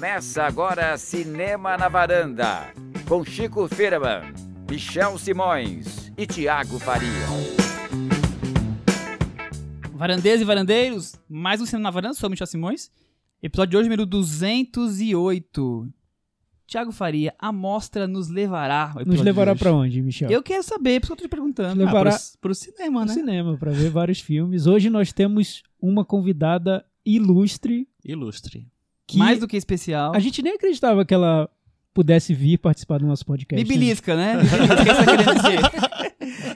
Começa agora Cinema na Varanda, com Chico Firman, Michel Simões e Tiago Faria. Varandeiros e varandeiros, mais um Cinema na Varanda, sou o Michel Simões. Episódio de hoje, número 208. Tiago Faria, a mostra nos levará. o Nos levará pra onde, Michel? Eu quero saber, por isso que eu tô te perguntando. Nos levará- Ah, pro, pro cinema, no né? cinema pra ver vários filmes. Hoje nós temos uma convidada ilustre Ilustre. Que Mais do que especial. a gente nem acreditava que ela pudesse vir participar do nosso podcast. Me belisca, né? É você tá.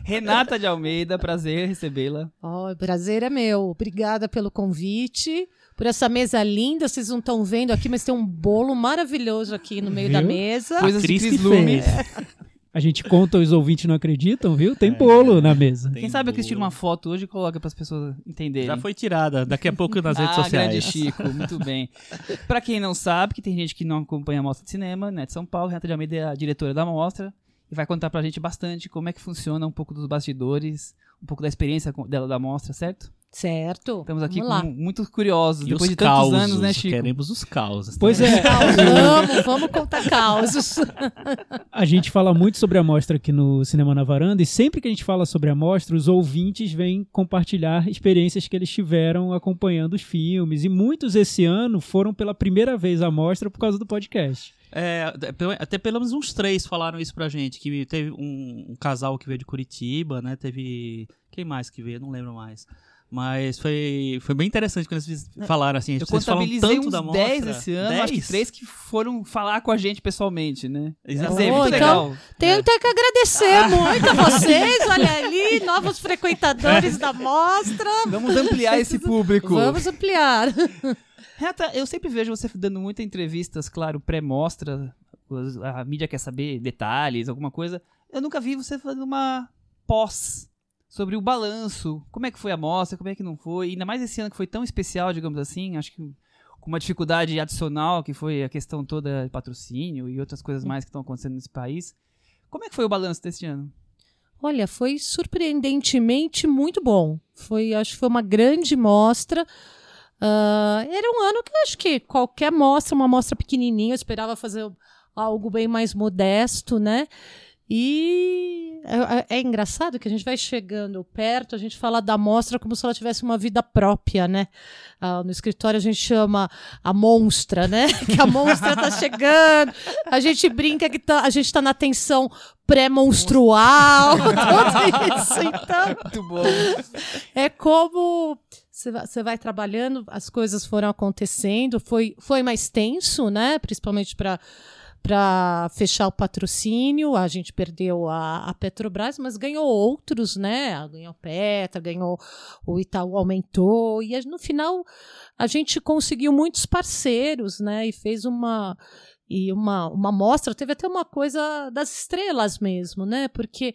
Renata de Almeida, prazer recebê-la. Ó, o prazer é meu. Obrigada pelo convite, por essa mesa linda. Vocês não estão vendo aqui, mas tem um bolo maravilhoso aqui no meio da Viu? mesa. Coisas de Cris Cris que Lume. fez. A gente conta, os ouvintes não acreditam, viu? Tem É. bolo na mesa. Quem sabe a Cris tira uma foto hoje e coloca para as pessoas entenderem. Já foi tirada, daqui a pouco nas redes ah, sociais. grande Chico, muito bem. Pra quem não sabe, que tem gente que não acompanha a Mostra de Cinema, né, de São Paulo, Renata de Almeida é a diretora da Mostra e vai contar pra gente bastante como é que funciona um pouco dos bastidores, um pouco da experiência dela da Mostra, certo? Certo. Estamos aqui muito curiosos, E depois de tantos causos, anos, né, Chico? Queremos os causos. Pois é, Vamos, vamos contar causos. a gente fala muito sobre a mostra aqui no Cinema na Varanda e sempre que a gente fala sobre a mostra, os ouvintes vêm compartilhar experiências que eles tiveram acompanhando os filmes. E muitos esse ano foram pela primeira vez à mostra por causa do podcast. É, até- até pelo menos uns três falaram isso pra gente. Que teve um, um casal que veio de Curitiba, né? Teve. Quem mais que veio? Não lembro mais. Mas foi, foi bem interessante quando eles falaram assim. Eu vocês falam contabilizei tanto uns da mostra. 10 esse ano, acho que 10? três que foram falar com a gente pessoalmente, né? Exato. Dizer, Oh, muito então- legal. Tenho até que agradecer muito a vocês. Olha ali, novos frequentadores da mostra. Vamos ampliar esse público. Vamos ampliar. Renata, eu sempre vejo você dando muitas entrevistas, claro, pré-mostra, os- a mídia quer saber detalhes, alguma coisa. Eu nunca vi você fazendo uma pós sobre o balanço, como é que foi a mostra, como é que não foi, ainda mais esse ano que foi tão especial, digamos assim, acho que com uma dificuldade adicional, que foi a questão toda de patrocínio e outras coisas mais que estão acontecendo nesse país. Como é que foi o balanço desse ano? Olha, foi surpreendentemente muito bom. Foi, acho que foi uma grande mostra. Ah, era um ano que eu acho que qualquer mostra, uma mostra pequenininha, eu esperava fazer algo bem mais modesto, né? E é, é- é engraçado que a gente vai chegando perto, a gente fala da mostra como se ela tivesse uma vida própria, né? Ah, no escritório a gente chama a monstra, né? Que a monstra tá chegando, a gente brinca que tá, a gente tá na tensão pré-monstrual, tudo isso. Então, Muito bom. é como você vai, você vai trabalhando, as coisas foram acontecendo, foi, foi mais tenso, né? Principalmente para para fechar o patrocínio, a gente perdeu a, a Petrobras, mas ganhou outros, né? Ganhou Petra, ganhou o Itaú aumentou e no final a gente conseguiu muitos parceiros, né? E fez uma e uma, uma mostra, teve até uma coisa das estrelas mesmo, né? Porque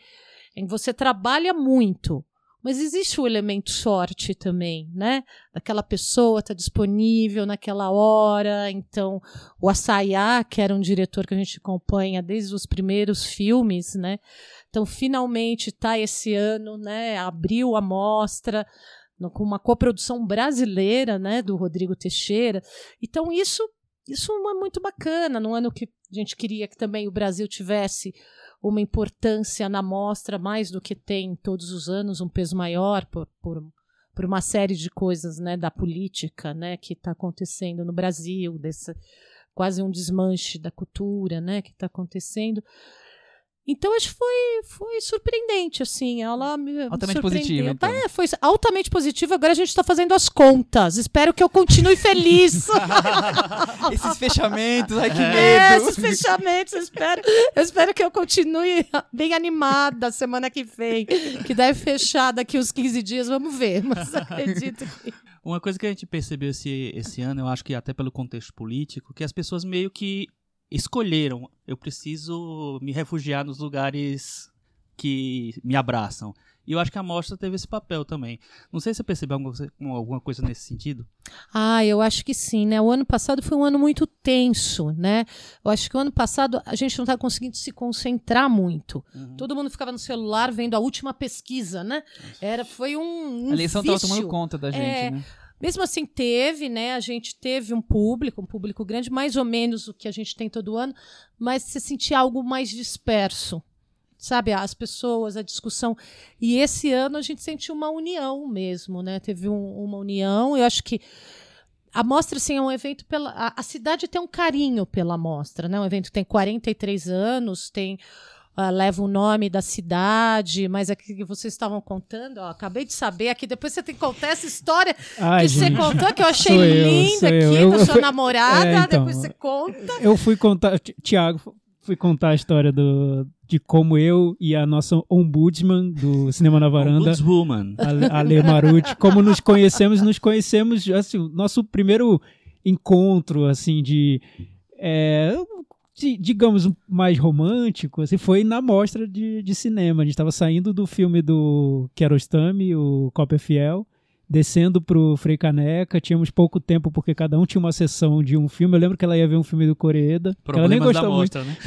você trabalha muito, mas existe o elemento sorte também, né? Daquela pessoa tá disponível naquela hora. Então, o Assayá, que era um diretor que a gente acompanha desde os primeiros filmes, né? Então, finalmente tá esse ano, né? Abriu a mostra com uma coprodução brasileira, né? Do Rodrigo Teixeira. Então, isso isso é muito bacana, num ano que a gente queria que também o Brasil tivesse uma importância na mostra mais do que tem todos os anos, um peso maior por, por, por uma série de coisas né, da política né, que está acontecendo no Brasil, desse, quase um desmanche da cultura né, que está acontecendo. Então, acho que foi, foi surpreendente, assim. Ela me Altamente positiva, então. É, foi altamente positivo. Agora a gente está fazendo as contas. Espero que eu continue feliz. Esses fechamentos, ai que É, medo. esses fechamentos, eu espero, eu espero que eu continue bem animada semana que vem, que deve fechar daqui uns 15 dias, vamos ver, mas acredito que... Uma coisa que a gente percebeu esse, esse ano, eu acho que até pelo contexto político, que as pessoas meio que escolheram. Eu preciso me refugiar nos lugares que me abraçam. E eu acho que a mostra teve esse papel também. Não sei se você percebeu alguma coisa, alguma coisa nesse sentido. Ah, eu acho que sim, né? O ano passado foi um ano muito tenso, né? Eu acho que o ano passado a gente não está conseguindo se concentrar muito. Uhum. Todo mundo ficava no celular vendo a última pesquisa, né? Era, foi um, um A eleição estava tomando conta da gente, É, né? Mesmo assim, teve, né? A gente teve um público, um público grande, mais ou menos o que a gente tem todo ano, mas você sentia algo mais disperso. Sabe, as pessoas, a discussão. E esse ano a gente sentiu uma união mesmo, né? Teve um- uma união. Eu acho que a mostra assim, é um evento pela. A, a cidade tem um carinho pela mostra, né? Um evento que tem 43 anos, tem. Ah, leva o nome da cidade, mas aqui que vocês estavam contando, ó, acabei de saber aqui, depois você tem que contar essa história Ai, que você gente. contou, que eu achei linda eu. aqui, Eu- da eu sua fui- namorada, É, então. depois você conta. Eu fui contar, Ti- Tiago, fui contar a história do, de como eu e a nossa ombudsman do Cinema na Varanda, Ombudswoman. a Ale Maruti, como nos conhecemos, nos conhecemos, assim, o nosso primeiro encontro, assim, de, é, de- digamos, mais romântico, assim, foi na mostra de, de cinema. A gente estava saindo do filme do Kiarostami, o Cópia Fiel, descendo pro Frei Caneca, tínhamos pouco tempo porque cada um tinha uma sessão de um filme. Eu lembro que ela ia ver um filme do Coreeda, ela nem da gostou muito, mostra, né?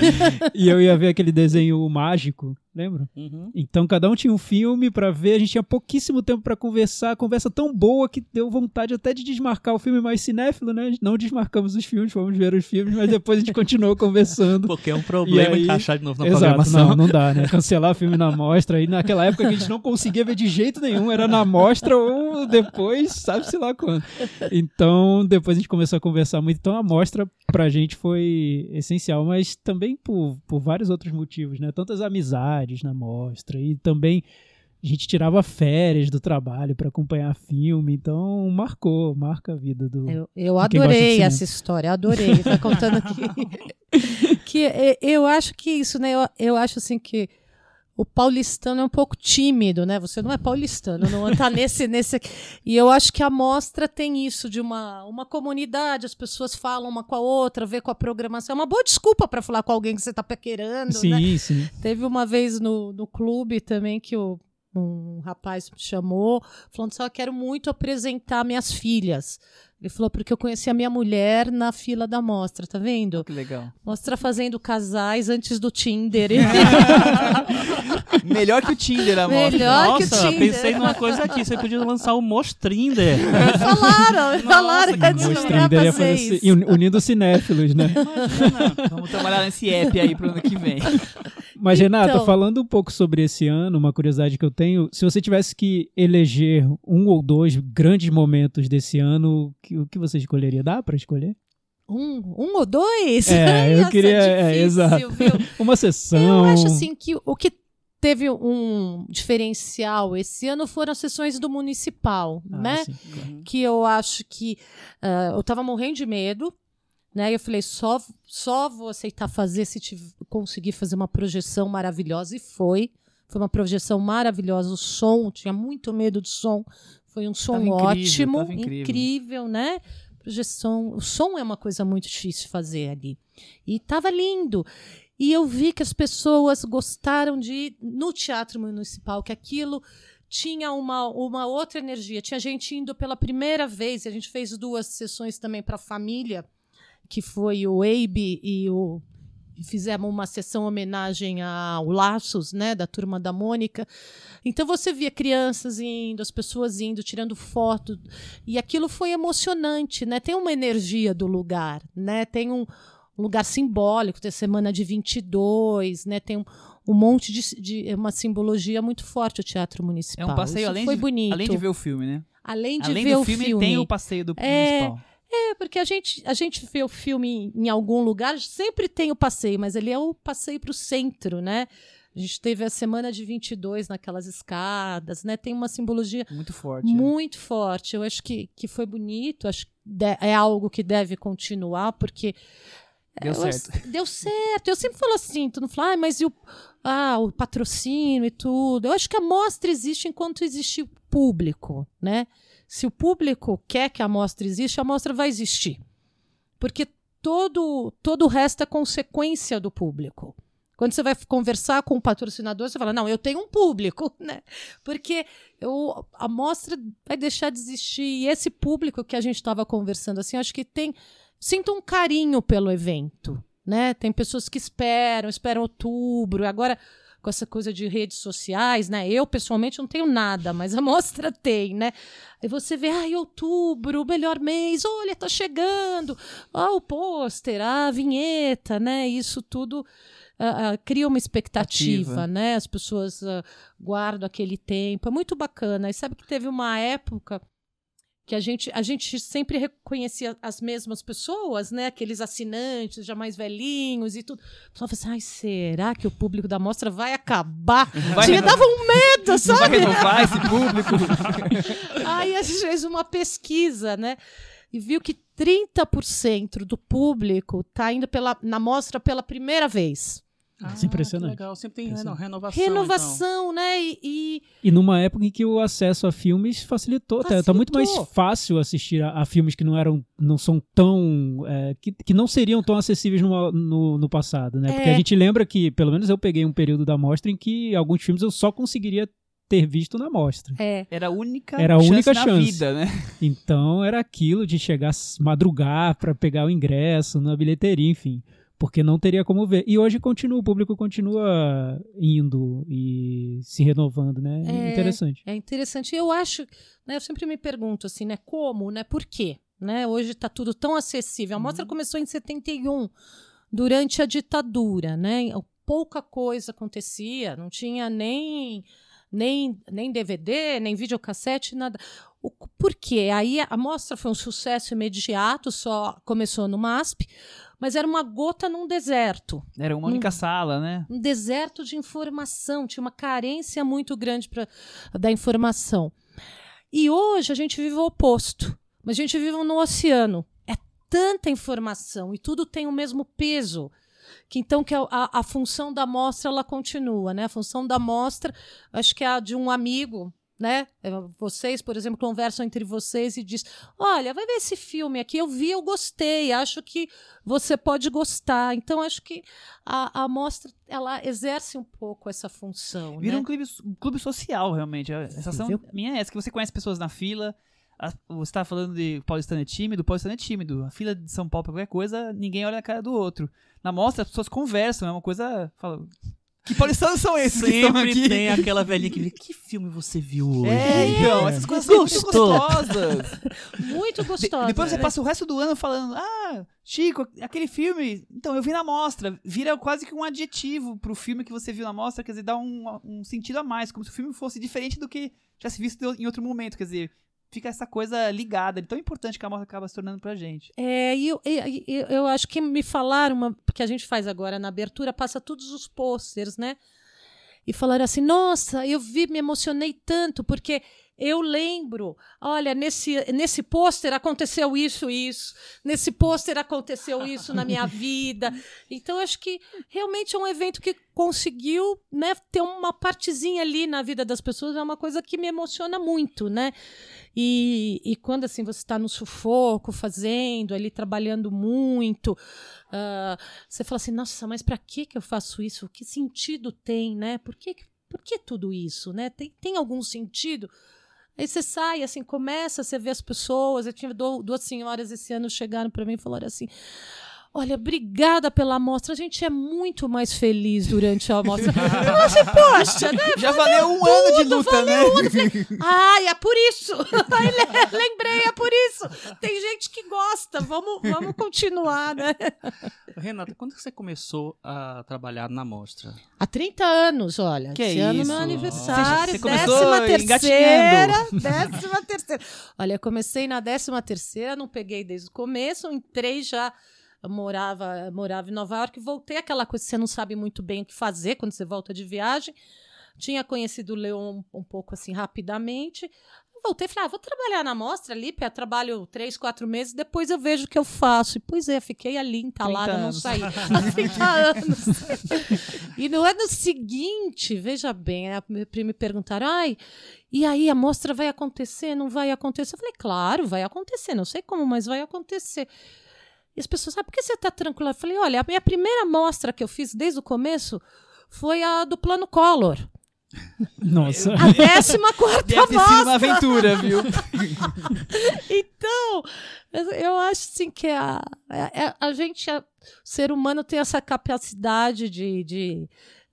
e eu ia ver aquele desenho mágico, lembra? Uhum. Então cada um tinha um filme pra ver, a gente tinha pouquíssimo tempo pra conversar, conversa tão boa que deu vontade até de desmarcar o filme mais cinéfilo, né? Não desmarcamos os filmes, fomos ver os filmes, mas depois a gente continuou conversando. Porque é um problema aí- encaixar de novo na Exato, programação. não, não dá, né? Cancelar filme na mostra. E naquela época a gente não conseguia ver de jeito nenhum, era na mostra ou depois, sabe-se lá quando. Então, depois a gente começou a conversar muito. Então, a mostra pra gente foi essencial, mas também por, por vários outros motivos, né? Tantas amizades na mostra e também a gente tirava férias do trabalho pra acompanhar filme, então marcou, marca a vida do. Eu, eu adorei essa história, adorei. Tá contando aqui. que eu acho que isso, né? Eu, eu acho assim que o paulistano é um pouco tímido, né? Você não é paulistano, não tá nesse, nesse. E eu acho que a mostra tem isso de uma, uma comunidade, as pessoas falam uma com a outra, vê com a programação. É uma boa desculpa para falar com alguém que você tá paquerando, sim, né? sim. Teve uma vez no, no clube também que o, um rapaz me chamou, falando só quero muito apresentar minhas filhas. Ele falou, porque eu conheci a minha mulher na fila da mostra, tá vendo? Que legal. Mostra fazendo casais antes do Tinder. Melhor que o Tinder, a mostra. Melhor que o Nossa, Tinder. pensei numa coisa aqui. Você podia lançar o Mostrinder. falaram, falaram que antes Mostrando, ele ia fazer fazer isso. unindo cinéfilos, né? Imagina. Vamos trabalhar nesse app aí pro ano que vem. Mas, Renata, Então- falando um pouco sobre esse ano, uma curiosidade que eu tenho, se você tivesse que eleger um ou dois grandes momentos desse ano, o que, você escolheria? Dá pra escolher? Um, um ou dois? É, eu Nossa, queria- é, difícil, exato. viu? Uma sessão. Eu acho assim que o que teve um diferencial esse ano foram as sessões do municipal, Ah, né? sim. Que eu acho que ah, eu tava morrendo de medo, né? E eu falei, só, só vou aceitar fazer se conseguir fazer uma projeção maravilhosa. E foi. Foi uma projeção maravilhosa. O som, tinha muito medo do som. Foi um som Tava incrível, ótimo, tava incrível. incrível, né? Projeção. O som é uma coisa muito difícil de fazer ali. E tava lindo. E eu vi que as pessoas gostaram de ir no Teatro Municipal, que aquilo tinha uma, uma outra energia. Tinha gente indo pela primeira vez, e a gente fez duas sessões também para a família, que foi o Abe e o. Fizemos uma sessão homenagem ao Laços, né, da turma da Mônica. Então você via crianças indo, as pessoas indo, tirando foto, e aquilo foi emocionante, né? Tem uma energia do lugar, né? Tem um, um lugar simbólico, tem a semana de 22, né? Tem um, um monte de, de uma simbologia muito forte o Teatro É Municipal. um passeio Isso além foi de, bonito. além de ver o filme, né? Além de além ver do o filme, filme, tem o passeio do É, municipal. É, porque a gente, a gente vê o filme em, em algum lugar, sempre tem o passeio, mas ele é o passeio para o centro, né? A gente teve a semana de 22 naquelas escadas, né? Tem uma simbologia Muito forte. né? muito forte. Eu acho que, que foi bonito, acho é algo que deve continuar, porque Deu eu- certo. Deu certo. Eu sempre falo assim, tu não fala, ah, mas e o, ah, o patrocínio e tudo. Eu acho que a mostra existe enquanto existe o público, né? Se o público quer que a mostra exista, a mostra vai existir. Porque todo, todo o resto é consequência do público. Quando você vai conversar com o patrocinador, você fala, não, eu tenho um público, né? Porque eu, a mostra vai deixar de existir. E esse público que a gente estava conversando, assim, acho que tem sinto um carinho pelo evento, né? Tem pessoas que esperam, esperam outubro. Agora com essa coisa de redes sociais, né? Eu, pessoalmente, não tenho nada, mas a mostra tem, né? Aí você vê, ai, outubro, melhor mês, olha, tá chegando, ó, o pôster, a vinheta, né? Isso tudo ah, ah, cria uma expectativa, Ativa. né? As pessoas ah, guardam aquele tempo, é muito bacana. E sabe que teve uma época que a gente, a gente sempre reconhecia as mesmas pessoas, né? Aqueles assinantes já mais velhinhos e tudo. O pessoal fala assim, ai, será que o público da mostra vai acabar? Vai Me dava um medo, Não vai sabe? renovar esse público. Aí a gente fez uma pesquisa, né? E viu que 30% do público tá indo pela, na mostra pela primeira vez. Isso é impressionante. legal, sempre tem Impressionante. reno- renovação. então. Renovação, né? E, e E numa época em que o acesso a filmes facilitou, tá, tá muito mais Facilitou. fácil assistir a, a filmes que não eram, não são tão, é, que, que não seriam tão acessíveis no, no, no passado, né? Porque É. a gente lembra que, pelo menos eu peguei um período da mostra em que alguns filmes eu só conseguiria ter visto na mostra. é, Era a única Era a chance única na chance. vida, né? Então era aquilo de chegar, madrugar pra pegar o ingresso na bilheteria, enfim. Porque não teria como ver. E hoje continua, o público continua indo e se renovando, né? É. Interessante. é interessante. Eu acho, né? Eu sempre me pergunto assim, né? Como, né? Por quê? Né? Hoje está tudo tão acessível. A mostra começou em 71, durante a ditadura, né? Pouca coisa acontecia, não tinha nem nem, nem DVD, nem videocassete, nada. O, por quê? Aí a mostra foi um sucesso imediato, só começou no MASP, mas era uma gota num deserto Era uma única sala, né? um deserto de informação, tinha uma carência muito grande pra, da informação. E hoje a gente vive o oposto, mas a gente vive no oceano. É tanta informação e tudo tem o mesmo peso. Que então que a, a, a função da mostra ela continua, né? A função da mostra, acho que é a de um amigo, né? É, Vocês, por exemplo, conversam entre vocês e diz: "Olha, vai ver esse filme aqui, eu vi, eu gostei, acho que você pode gostar". Então acho que a, a mostra ela exerce um pouco essa função, Vira né? um clube, um clube social, realmente. A sensação viu? minha é essa, que você conhece pessoas na fila. a- você tá falando de paulistano é tímido, paulistano é tímido. A fila de São Paulo pra qualquer coisa, ninguém olha na cara do outro. Na mostra, as pessoas conversam, é uma coisa... Fala, que paulistanos são esses que estão Sempre aqui? tem aquela velhinha que vê, que filme você viu hoje? É, então, essas coisas são muito gostosas. Muito De- gostosa. depois você passa o resto do ano falando, ah, Chico, aquele filme, então eu vi na mostra. Vira quase que um adjetivo pro filme que você viu na mostra, quer dizer, dá um, um sentido a mais, como se o filme fosse diferente do que já se visto em outro momento, quer dizer, fica essa coisa ligada, tão importante que a mostra acaba se tornando pra gente. É, e eu, e- e- eu acho que me falaram, uma, porque a gente faz agora na abertura, passa todos os pôsteres, né? E falaram assim: nossa, eu vi, me emocionei tanto, porque eu lembro, olha, nesse, nesse pôster aconteceu isso, isso, nesse pôster aconteceu isso na minha vida. Então, acho que realmente é um evento que conseguiu né, ter uma partezinha ali na vida das pessoas, é uma coisa que me emociona muito, né? E, e quando assim você está no sufoco, fazendo, ali trabalhando muito, ah, você fala assim, nossa, mas para que que eu faço isso? Que sentido tem, né? Por que, por que tudo isso, né? Tem, tem algum sentido? Aí você sai, assim, começa, você vê as pessoas. Eu tinha du- duas senhoras esse ano chegaram para mim e falaram assim: Olha, obrigada pela amostra. A gente é muito mais feliz durante a amostra. Eu falei poxa, né? Já valeu um ano de luta, né? Ai, é por isso! Lembrei, é por isso! Tem gente que gosta, vamos, vamos continuar, né? Renata, quando você começou a trabalhar na mostra? Há 30 anos, olha. Que esse é ano isso? meu aniversário, Você começou décima terceira. Décima terceira. Olha, eu comecei na décima terceira, não peguei desde o começo, entrei já. Eu morava, morava em Nova York, voltei aquela coisa que você não sabe muito bem o que fazer quando você volta de viagem. Tinha conhecido o Leon um, um pouco assim rapidamente. Voltei e falei, ah, vou trabalhar na mostra ali, Pé, trabalho três, quatro meses, depois eu vejo o que eu faço. E, pois é, fiquei ali entalada, 30 não saí. Há 30 anos. e no ano seguinte, veja bem, me me perguntaram, ai, e aí a mostra vai acontecer, não vai acontecer? Eu falei, claro, vai acontecer, não sei como, mas vai acontecer. E as pessoas, ah, por que você está tranquila? Eu falei, olha, a minha primeira mostra que eu fiz desde o começo foi a do Plano Collor. Nossa. A décima quarta Deve ter sido mostra. uma aventura, viu? Então, eu- acho assim que a, a, a gente, a- o ser humano tem essa capacidade de, de,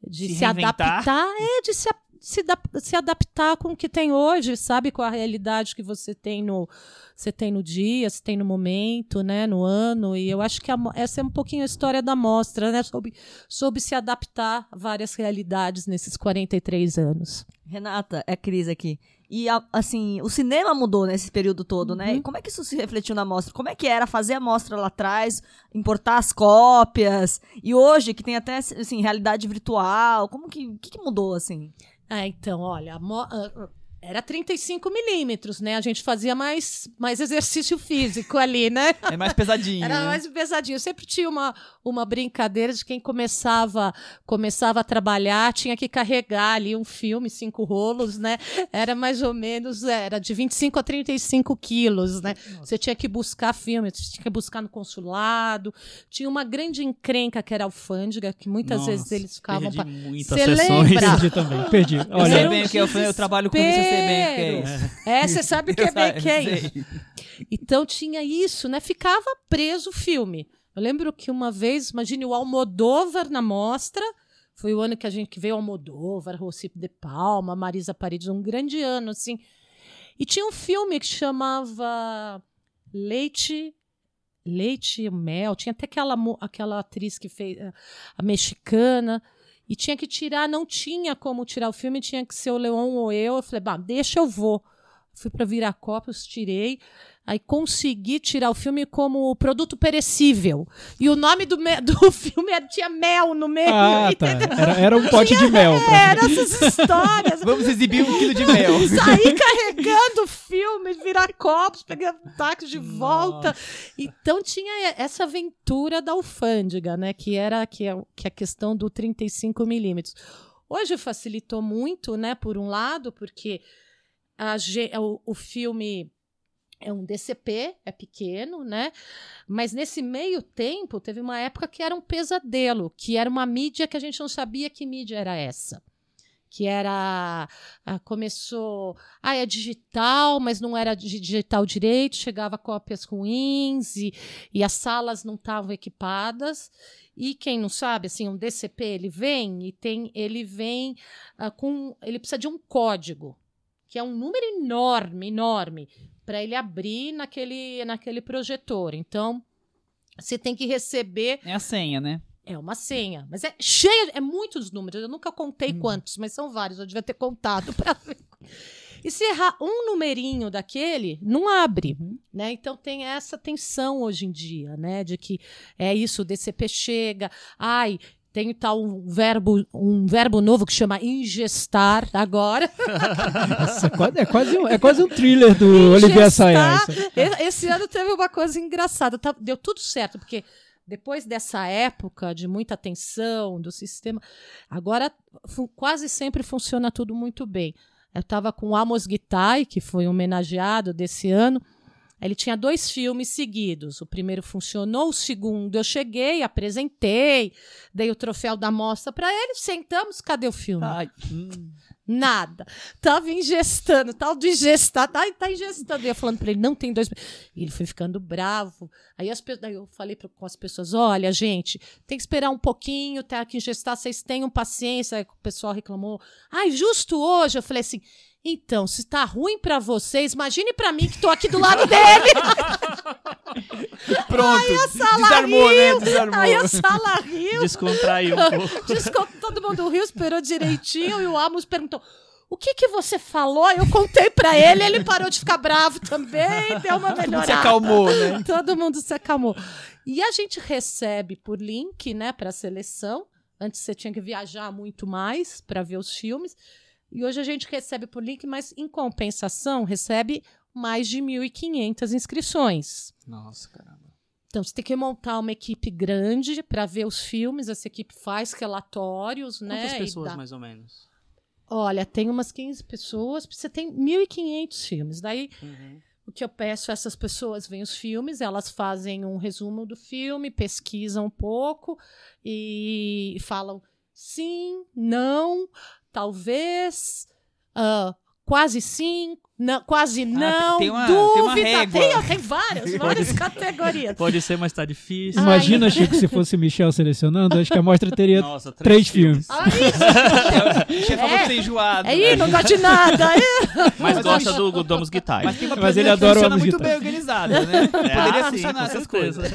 de Se se, adaptar, é de se, se, da- se adaptar com o que tem hoje, sabe? Com a realidade que você tem no você tem no dia, você tem no momento, né, no ano, e eu acho que a essa é um pouquinho a história da mostra, né, soube, soube se adaptar a várias realidades nesses 43 anos. Renata, é Cris aqui. E, assim, o cinema mudou nesse período todo, né? E como é que isso se refletiu na mostra? Como é que era fazer a mostra lá atrás, importar as cópias? E hoje, que tem até, assim, realidade virtual, como que, que mudou, assim? Ah, então, olha, a ah, ah, era 35 milímetros, né? A gente fazia mais, mais exercício físico ali, né? É mais pesadinho. Era né? mais pesadinho. Eu sempre tinha uma, uma brincadeira de quem começava começava a trabalhar, tinha que carregar ali um filme, cinco rolos, né? Era mais ou menos, era de 25 a 35 quilos, né? Você tinha que buscar filme, você tinha que buscar no consulado. Tinha uma grande encrenca que era alfândega, que muitas Nossa, vezes eles ficavam... perdi pa- muitas Cê sessões. lembra? Perdi também, perdi. Eu Olha, é, eu, eu trabalho com isso, eu sei bem o que é isso. É, você sabe o que é bem que é isso. Então tinha isso, né? Ficava preso o filme. Eu lembro que uma vez, imagine o Almodóvar na mostra. Foi o ano que a gente que veio Almodóvar, Rocife de Palma, Marisa Paredes, um grande ano, assim. E tinha um filme que chamava Leite. Leite e Mel. Tinha até aquela, aquela atriz que fez eh, a mexicana. E tinha que tirar, não tinha como tirar o filme, tinha que ser o Leon ou eu. Eu falei, bah, deixa eu vou. Fui para Viracopos, tirei. Aí consegui tirar o filme como produto perecível. E o nome do, me- do filme era- tinha mel no meio. ah, tá. Era, era um pote de mel. pra- Era essas histórias. Vamos exibir um quilo de mel. Saí carregando filme, virar copos, pegando táxi de volta. Então tinha essa aventura da alfândega, né? Que era que é, que é a questão do 35 milímetros. Hoje facilitou muito, né? Por um lado, porque a o, o filme é um DCP, é pequeno, né? Mas nesse meio tempo teve uma época que era um pesadelo, que era uma mídia que a gente não sabia que mídia era essa. Que era. ah, começou. Ah, é digital, mas não era di- digital direito, chegava cópias ruins e, e as salas não estavam equipadas. E quem não sabe, assim, um DCP ele vem e tem. Ele vem ah, com. Ele precisa de um código, que é um número enorme, enorme, para ele abrir naquele, naquele projetor. Então, você tem que receber É a senha, né? é uma senha, mas é cheia, é muitos números. Eu nunca contei quantos, mas são vários. Eu devia ter contado para ver. E se errar um numerinho daquele, não abre, né? Então tem essa tensão hoje em dia, né? De que é isso, o DCP chega, ai, tem tal um verbo, um verbo novo que chama ingestar agora. Nossa, é quase- é, quase um, é quase um thriller do Olivier Assayas. E- Esse ano teve uma coisa engraçada. Tá- deu tudo certo, porque depois dessa época de muita tensão do sistema, agora quase sempre funciona tudo muito bem. Eu estava com o Amos Gitae, que foi homenageado desse ano. Ele tinha dois filmes seguidos. O primeiro funcionou, o segundo eu cheguei, apresentei, dei o troféu da mostra para ele, sentamos, cadê o filme? Ai, Nada. Tava ingestando, tal do ingestar. Ai, tá ingestando. E eu falando pra ele, não tem dois. E ele foi ficando bravo. Aí, as, daí eu falei pra, com as pessoas: olha, gente, tem que esperar um pouquinho, tem que ingestar, vocês tenham paciência. Aí o pessoal reclamou. Ai, justo hoje. Eu falei assim. Então, se tá ruim pra vocês, imagine pra mim que tô aqui do lado dele. pronto. sala Desarmou, né? riu. Desarmou. Aí a sala riu. Descontraiu um pouco. Desculpa, todo mundo riu, esperou direitinho e o Amos perguntou: o que que você falou? Eu contei pra ele, ele parou de ficar bravo também, deu uma melhorada. Se acalmou, né? Todo mundo se acalmou. E a gente recebe por link, né, para seleção. Antes você tinha que viajar muito mais para ver os filmes. E hoje a gente recebe por link, mas em compensação recebe mais de 1.500 inscrições. Nossa, caramba. Então você tem que montar uma equipe grande para ver os filmes. Essa equipe faz relatórios, né? Quantas pessoas, dá- mais ou menos? Olha, tem umas 15 pessoas, você tem 1.500 filmes. Daí o que eu peço a essas pessoas veem os filmes, elas fazem um resumo do filme, pesquisam um pouco e falam sim, não, talvez, ah, quase sim, Não, quase não. Ah, tem uma- tem dúvida. uma régua. Tem, tem várias, várias categorias. Pode ser, mas tá difícil. Ai. Imagina, Chico, se fosse Michel selecionando, acho que a mostra teria Nossa, três filmes. Ah, isso. O chefe falou que você é enjoado. Aí, não gosto de nada. É. Mas Mas gosta do, do Domus Guitar. Mas tem Mas ele adora funciona homens muito bem organizada, né? Poderia Ah, sim, funcionar com essas coisas.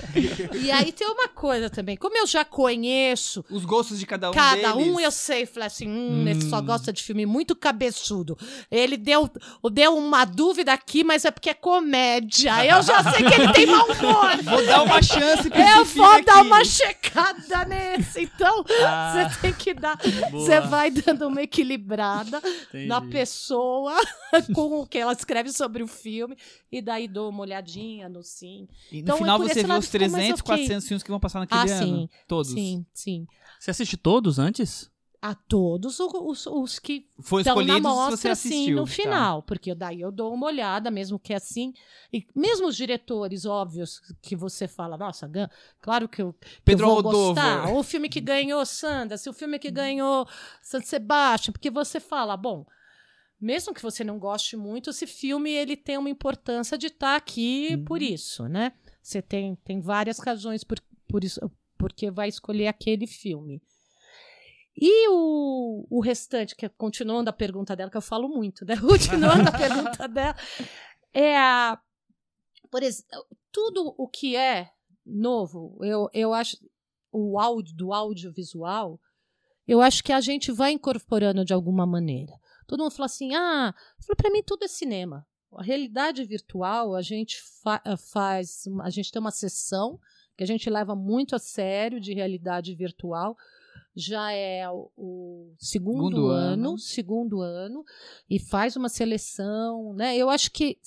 E aí tem uma coisa também. Como eu já conheço Os gostos de cada um cada deles. um, eu sei, falei assim, hum, ele só gosta de filme muito cabeçudo. Ele deu, deu uma dúvida aqui, mas é porque é comédia. Eu já sei que ele tem mau humor. Vou dar uma chance pra Eu vou dar aqui. uma checada nesse. Então, Ah, você tem que dar. Você vai dando uma equilibrada Entendi. na pessoa com o que ela escreve sobre o filme. E daí dou uma olhadinha no sim. E no Então, final por você vê os ficou mais 300, ok. 400 filmes que vão passar naquele Ah, ano. sim. Todos. Sim, sim. Você assiste todos antes? A todos os, os, que Foi estão na mostra, assistiu. sim, no tá. final. Porque daí eu dou uma olhada, mesmo que assim. E mesmo os diretores óbvios que você fala, nossa, Gan, claro que eu, que Pedro eu vou gostar. O filme que ganhou Sanders, o filme que ganhou San Sebastião, porque você fala, bom, mesmo que você não goste muito, esse filme ele tem uma importância de estar aqui Uhum. por isso, né? Você tem, tem várias razões por, por isso, porque vai escolher aquele filme. E o, o restante, que é, continuando a pergunta dela, que eu falo muito, né? Continuando a pergunta dela, é a. Por exemplo, tudo o que é novo, eu, eu acho. O áudio, do audiovisual, eu acho que a gente vai incorporando de alguma maneira. Todo mundo fala assim: ah, para mim tudo é cinema. A realidade virtual, a gente fa faz. A gente tem uma sessão que a gente leva muito a sério de realidade virtual já é o, o segundo, Segundo ano, ano. segundo ano, e faz uma seleção, né? Eu acho que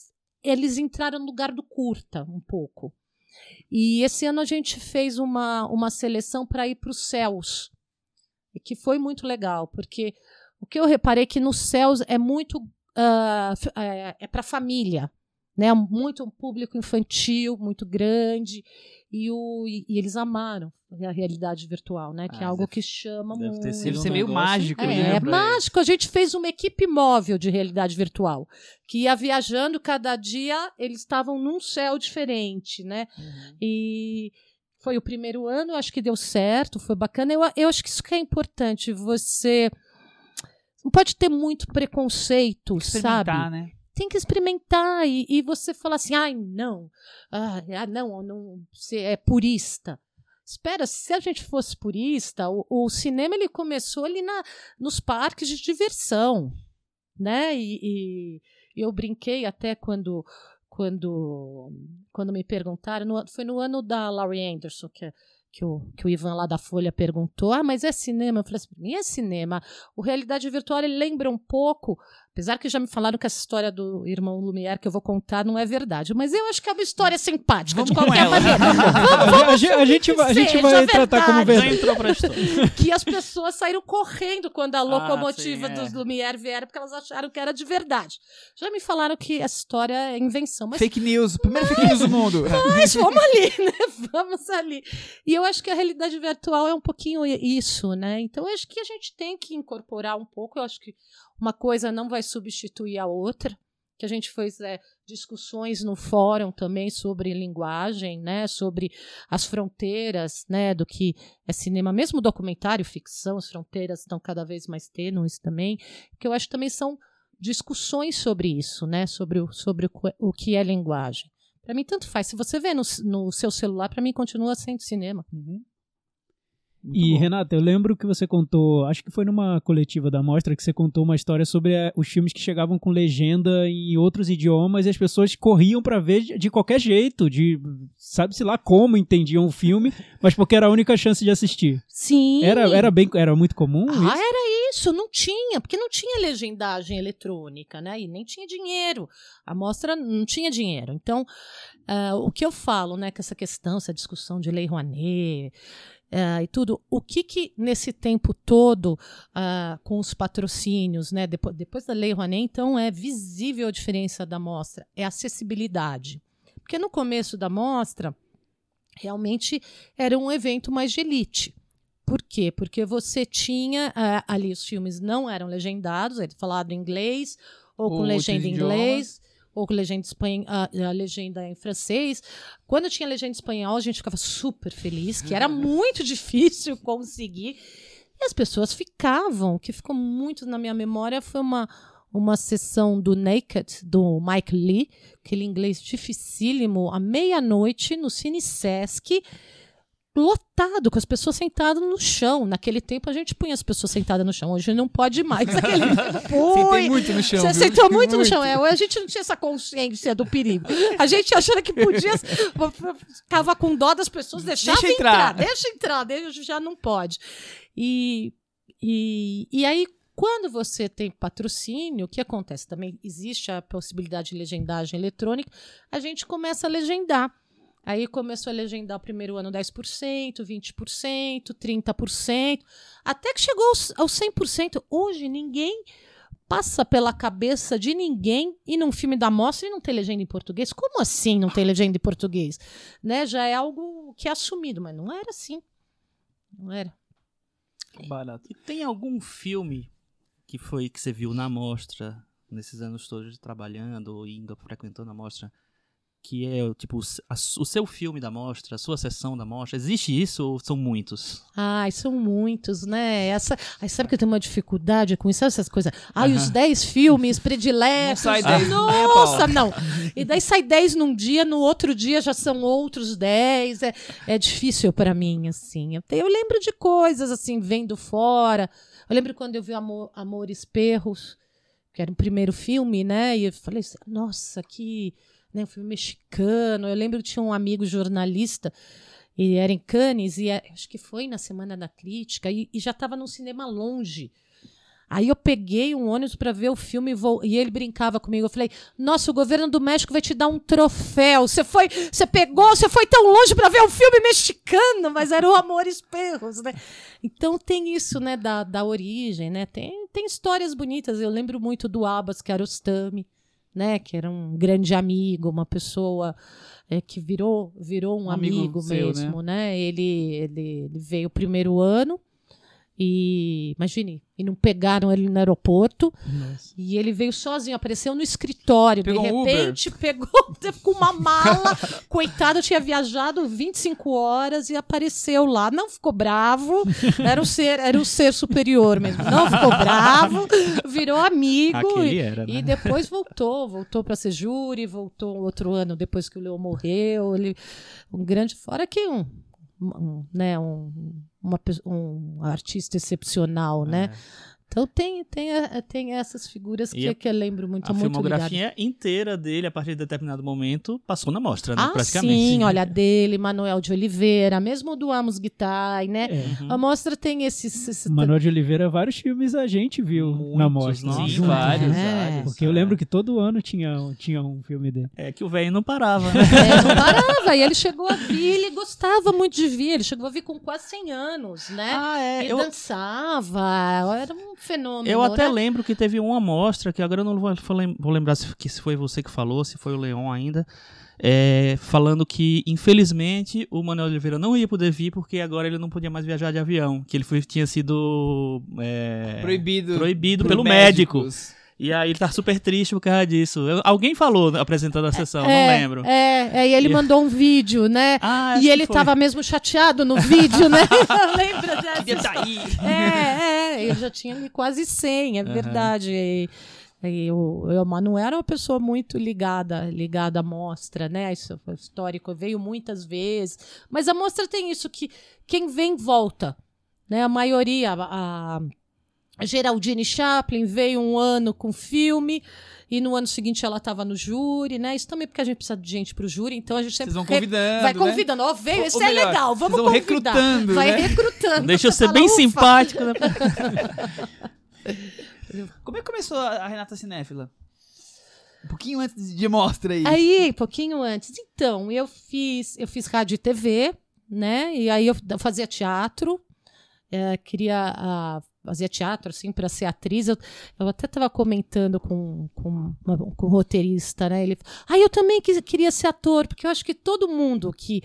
eles entraram no lugar do curta um pouco. E esse ano a gente fez uma, uma seleção para ir para os céus, e que foi muito legal, porque o que eu reparei é que nos céus é muito f- é, é para família, né? Muito um público infantil, muito grande, e, o, e, e eles amaram a realidade virtual, né? Que é Ah, algo deve- que chama deve muito. ter sido Deve um ser meio negócio mágico, É, é pra mágico. A gente fez uma equipe móvel de realidade virtual que ia viajando cada dia. Eles estavam num céu diferente, né? E foi o primeiro ano. Acho que deu certo, foi bacana. Eu, eu acho que isso que é importante. Você não pode ter muito preconceito, sabe? Experimentar, né? Tem que experimentar e, e você fala assim, ai, não, ah, não, não, você é purista. Espera, se a gente fosse purista, o, o cinema ele começou ali na, nos parques de diversão, né? E, e eu brinquei até quando quando quando me perguntaram, no- foi no ano da Laurie Anderson que que o, que o Ivan lá da Folha perguntou, ah, mas é cinema? Eu falei assim, "Pra mim é cinema. O realidade virtual ele lembra um pouco Apesar que já me falaram que essa história do irmão Lumière que eu vou contar não é verdade. Mas eu acho que é uma história simpática, de Vamos com qualquer maneira. A, gente- a gente, vai- a gente vai tratar como verdade. Já verdade. entrou pra história. que as pessoas saíram correndo quando a locomotiva sim, é. dos Lumière vieram, porque elas acharam que era de verdade. Já me falaram que essa história é invenção. Mas Fake news, primeiro fake news do mundo. mas vamos ali, né? Vamos ali. E eu acho que a realidade virtual é um pouquinho isso, né? Então eu acho que a gente tem que incorporar um pouco. Eu acho que uma coisa não vai substituir a outra. Que a gente fez é, discussões no fórum também sobre linguagem, né? Sobre as fronteiras, né? Do que é cinema, mesmo documentário, ficção, as fronteiras estão cada vez mais tênues também. Que eu acho que também são discussões sobre isso, né? Sobre o, sobre o, que- o que é linguagem. Para mim, tanto faz. Se você vê no, no seu celular, para mim continua sendo cinema. E, Renata, eu lembro que você contou, acho que foi numa coletiva da mostra que você contou uma história sobre eh, os filmes que chegavam com legenda em outros idiomas e as pessoas corriam pra ver de, de qualquer jeito, de sabe-se lá como entendiam o filme, mas porque era a única chance de assistir. Sim. Era, era bem, era muito comum Ah, isso? era isso, não tinha, porque não tinha legendagem eletrônica, né? E nem tinha dinheiro. A mostra não tinha dinheiro. Então, ah, o que eu falo, né, com essa questão, essa discussão de Lei Rouanet ah, e tudo, o que que nesse tempo todo, ah, com os patrocínios, né, depois, depois da Lei Rouanet, então é visível a diferença da mostra, é a acessibilidade. Porque no começo da mostra, realmente era um evento mais de elite. Por quê? Porque você tinha ah, ali os filmes não eram legendados, ele falado em inglês ou com legenda em inglês, ou legenda, espanhol, a, a legenda em francês. Quando tinha legenda espanhol, a gente ficava super feliz, que era muito difícil conseguir. E as pessoas ficavam, o que ficou muito na minha memória foi uma, uma sessão do Naked, do Mike Lee, aquele inglês dificílimo, à meia-noite, no Cine Sesc, lotado, com as pessoas sentadas no chão. Naquele tempo a gente punha as pessoas sentadas no chão, hoje não pode mais. Naquele tempo, Sentei muito no chão. Você viu? sentou muito, no chão. É, a gente não tinha essa consciência do perigo. A gente achando que podia. Ficava com dó das pessoas, deixava Deixa entrar. Deixa entrar, deixa, já não pode. E, e, e aí, quando você tem patrocínio, o que acontece? Também existe a possibilidade de legendagem eletrônica, a gente começa a legendar. Aí começou a legendar o primeiro ano 10%, 20%, 30%, até que chegou aos, aos 100%. Hoje ninguém passa pela cabeça de ninguém e num filme da mostra e não tem legenda em português. Como assim não tem legenda em português? Né? Já é algo que é assumido, mas não era assim. Não era. Barato. E tem algum filme que foi que você viu na mostra nesses anos todos de trabalhando ou indo frequentando a mostra que é tipo o a seu filme da mostra, a sua sessão da mostra? Existe isso ou são muitos? Ai, são muitos, né? Essa, ai, sabe que eu tenho uma dificuldade com isso? Sabe essas coisas? Ai, os 10 filmes prediletos. Não sai 10, nem a Nossa, não. E daí sai 10 num dia, no outro dia já são outros 10. É, é difícil pra mim, assim. Eu, eu lembro de coisas, assim, vendo fora. Eu lembro quando eu vi Amor, Amores Perros, que era o primeiro filme, né? E eu falei assim, nossa, que... Né, um filme mexicano. Eu lembro que tinha um amigo jornalista ele era em Cannes e é- acho que foi na Semana da Crítica e, e já estava num cinema longe. Aí eu peguei um ônibus para ver o filme e, vou- e ele brincava comigo. Eu falei: Nossa, o governo do México vai te dar um troféu. Você foi, você pegou, você foi tão longe para ver um filme mexicano, mas era o Amores Perros, né? Então tem isso, né, da, da origem, né? Tem, tem histórias bonitas. Eu lembro muito do Abbas Kiarostami, né? Que era um grande amigo, uma pessoa é, que virou, virou um, amigo amigo, seu, mesmo, né? Ele, ele, ele veio o primeiro ano e, imagine, e não pegaram ele no aeroporto. Nossa. E ele veio sozinho, apareceu no escritório. Pegou de Uber? repente, pegou com uma mala. Coitado, tinha viajado 25 horas e apareceu lá. Não ficou bravo. Era um ser, era um ser superior mesmo. Não ficou bravo, virou amigo. Aquele e, era, né? e depois voltou, voltou para ser júri, voltou outro ano depois que o Leão morreu. Ele, um grande. Fora que um. um, né, um, uma, um artista excepcional, né? Então tem, tem, a- tem essas figuras É. Que, a- que eu lembro muito, A muito ligado. filmografia inteira dele, a partir de determinado momento, passou na mostra, né? Ah, praticamente. sim, olha, a dele, Manuel de Oliveira, mesmo do Amos Guitar, né? É. Uhum. A mostra tem esses... esses Manuel de Oliveira, vários filmes a gente viu na Muitos, mostra. nossa. Sim, junto, vários, né? É. vários. Porque eu lembro que todo ano tinha, tinha um filme dele. É que o velho não parava, né? É, não parava, e ele chegou a vir, ele gostava muito de vir, ele chegou a vir com quase 100 anos, né? ah, é. e Eu, dançava, era um fenômeno. eu até né? lembro que teve uma amostra, que agora eu não vou, vou lem- vou lembrar se, que se foi você que falou, se foi o Leon ainda, é, falando que, infelizmente, o Manuel Oliveira não ia poder vir porque agora ele não podia mais viajar de avião, que ele foi, tinha sido é, Proibido. proibido pelo médico. médicos. E aí ele tá super triste por causa disso. Eu- alguém falou apresentando a sessão, não É, lembro. É, é, e ele E- mandou um vídeo, né? Ah, e ele foi. tava mesmo chateado no vídeo, né? Lembra dessa? Queria tá aí. É, é, eu já tinha ali quase 100, é verdade. E, e o, o Manuel era uma pessoa muito ligada, ligada à mostra, né? Isso foi histórico, veio muitas vezes. Mas a mostra tem isso que quem vem volta, né? A maioria, a, a Geraldine Chaplin veio um ano com filme e no ano seguinte ela estava no júri, né? Isso também porque a gente precisa de gente para o júri, então a gente sempre Vocês vão convidando. vai né? convidando. Ó, veio, Ou- isso ou é melhor, legal, vamos vocês vão convidar. recrutando, Vai né? recrutando. Deixa eu ser fala, bem "Ufa". simpático. Né? Como é que começou a Renata Cinéfila? Um pouquinho antes de mostra aí. Aí, pouquinho antes. Então, eu fiz, eu fiz rádio e TV, né? E aí eu fazia teatro. é, queria ah, fazia teatro assim para ser atriz. Eu, eu até estava comentando com, com, uma- com um roteirista, né? Ele, ah, eu também quis- queria ser ator, porque eu acho que todo mundo que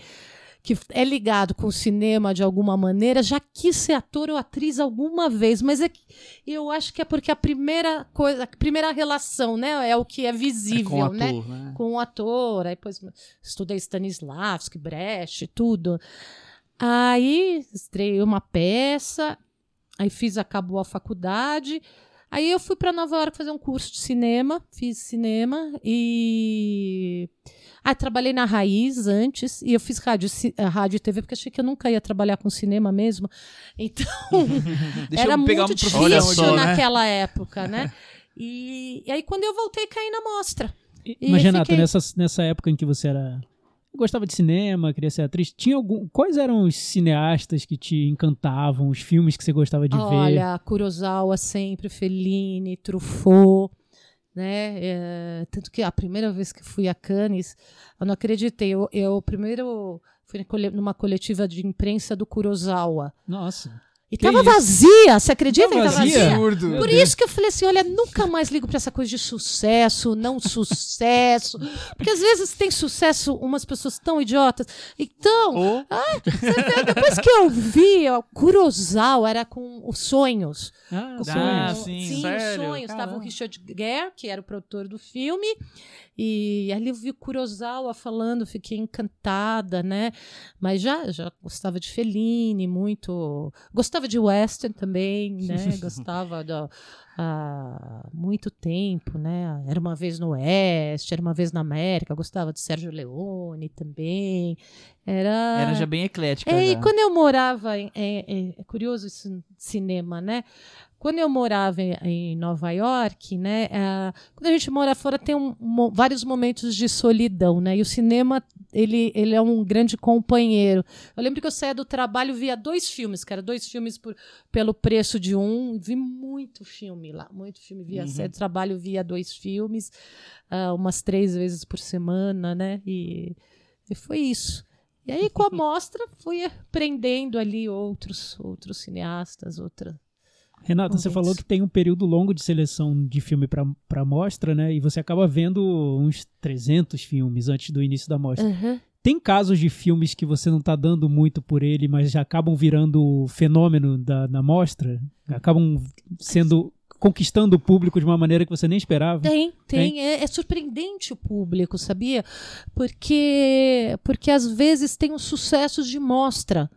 que é ligado com o cinema de alguma maneira, já quis ser ator ou atriz alguma vez, mas é que eu acho que é porque a primeira coisa, a primeira relação, né, é o que é É visível, com o né? ator, né? com o ator, aí depois estudei Stanislavski, Brecht, tudo. Aí estreiei uma peça, aí fiz, acabou a faculdade, aí eu fui para Nova York fazer um curso de cinema, fiz cinema e... Ah, trabalhei na Raiz antes, e eu fiz rádio, eh, rádio e TV, porque achei que eu nunca ia trabalhar com cinema mesmo. Então, Deixa era eu pegar muito um difícil só, né? naquela época, né? E, e aí, quando eu voltei, caí na mostra. E Mas, Renata, fiquei- nessa, nessa época em que você era. Gostava de cinema, queria ser atriz, tinha algum. Quais eram os cineastas que te encantavam, os filmes que você gostava de ver? Olha, Kurosawa sempre, Fellini, Truffaut, né? É, tanto que a primeira vez que fui a Cannes, eu não acreditei. Eu, eu primeiro fui numa coletiva de imprensa do Kurosawa. Nossa. E Que tava isso? vazia, você acredita Tava que tava vazia? vazia? Absurdo. Por isso que eu falei assim, olha, nunca mais ligo pra essa coisa de sucesso, não sucesso. Porque às vezes tem sucesso umas pessoas tão idiotas. Então, você vê, depois que eu vi, ó, Kurosawa era com os sonhos. Ah, Com Ah, sonhos. sim. sim Sério? os sonhos. Estava o Caramba. Richard Gere, que era o produtor do filme. E ali eu vi o Kurosawa falando, fiquei encantada, né? Mas já, já gostava de Fellini, muito. Gostava de western também, né? Gostava. Há muito tempo, né? Era uma vez no Oeste, era uma vez na América, gostava de Sérgio Leone também. Era. Era já bem eclética. É, e já. quando eu morava em. É, é- é curioso esse cinema, né? Quando eu morava em, Nova York, né? ah, quando a gente mora fora, tem um- mo- vários momentos de solidão, né? E o cinema, ele, ele é um grande companheiro. Eu lembro que eu saía do trabalho via dois filmes, era dois filmes por, pelo preço de um. Vi muito filme lá, muito filme. Via Uhum. saía do trabalho via dois filmes, ah, umas três vezes por semana, né? E, e foi isso. E aí, com a mostra, fui aprendendo ali outros, outros cineastas, outra. Renata, você falou que tem um período longo de seleção de filme pra pra mostra, né? E você acaba vendo uns 300 filmes antes do início da mostra. Tem casos de filmes que você não tá dando muito por ele, mas já acabam virando fenômeno da, da mostra? Acabam sendo. conquistando o público de uma maneira que você nem esperava? Tem, tem. É, é surpreendente o público, sabia? Porque, porque às vezes tem um sucesso de mostra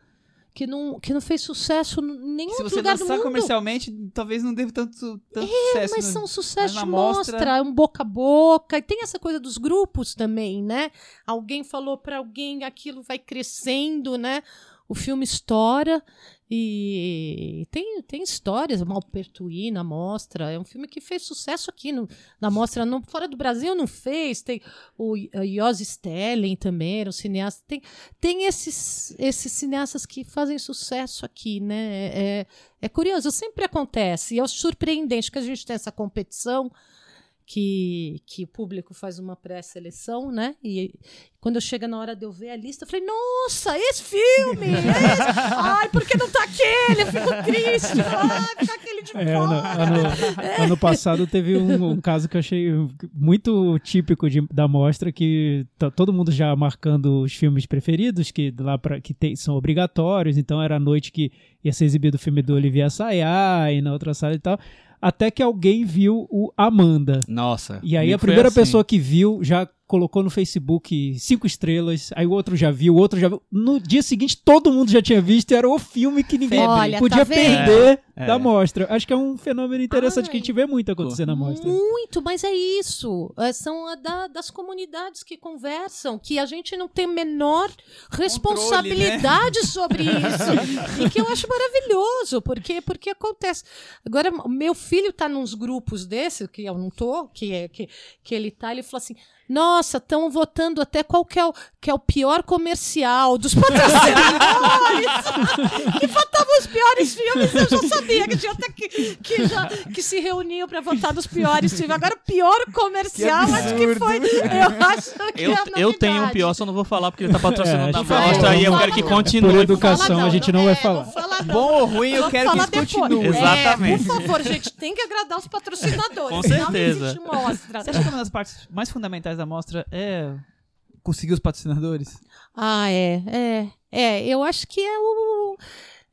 que não, que não fez sucesso em nenhum Se você lançar comercialmente, talvez não dê tanto, tanto sucesso. Mas né? são sucessos Mas de mostra- mostra, é um boca a boca. E tem essa coisa dos grupos também, né? Alguém falou pra alguém, aquilo vai crescendo, né? O filme estoura e tem, tem histórias, Malpertuí na mostra. É um filme que fez sucesso aqui no, na mostra. No, fora do Brasil não fez. Tem o Yossi Stelling também, era um cineasta. Tem, tem esses, esses cineastas que fazem sucesso aqui, né? É, é curioso, sempre acontece. E é surpreendente que a gente tem essa competição que, que o público faz uma pré-seleção, né? E quando eu chego na hora de eu ver a lista, eu falei, nossa, esse filme! esse- Ai, por que não tá aquele? Eu fico triste. Ai, fica aquele de É, ano, ano, ano passado teve um, um caso que eu achei muito típico de- da mostra, que tá todo mundo já marcando os filmes preferidos, que lá pra, que tem- são obrigatórios, então era a noite que ia ser exibido o filme do Olivier Assayas e na outra sala e tal, até que alguém viu o Amanda. Nossa. E aí a primeira assim. pessoa que viu já colocou no Facebook cinco estrelas, aí o outro já viu, o outro já viu. No dia seguinte todo mundo já tinha visto e era o filme que ninguém Olha, podia tá perder É, da é. mostra. Acho que é um fenômeno interessante que a gente Ai. vê muito acontecer na mostra. Muito, mas é isso. É, São a da- das comunidades que conversam, que a gente não tem a menor responsabilidade sobre isso. E que eu acho maravilhoso, porque, porque acontece. Agora, meu filho tá nos grupos desse, que eu não tô, que, é, que, que ele tá, ele falou assim. Nossa, estão votando até qual que é, o, que é o pior comercial dos patrocinadores. que votavam os piores filmes, eu já sabia que tinha até que, que, já, que se reuniam para votar nos piores filmes. Agora, o pior comercial, Que acho que foi. Eu acho que Eu, é eu tenho um pior, só não vou falar porque ele tá patrocinando É, na acho que é mostra e eu Não quero que fala não. continue. Por educação, Fala a gente não vai é, falar. falar não. Bom ou ruim, eu Vamos quero que falar isso continue. Exatamente. É, por favor, gente, tem que agradar os patrocinadores. Com não certeza. existe mostra. Você acha que uma das partes mais fundamentais da mostra é conseguir os patrocinadores? Ah, é, é. É, eu acho que é o.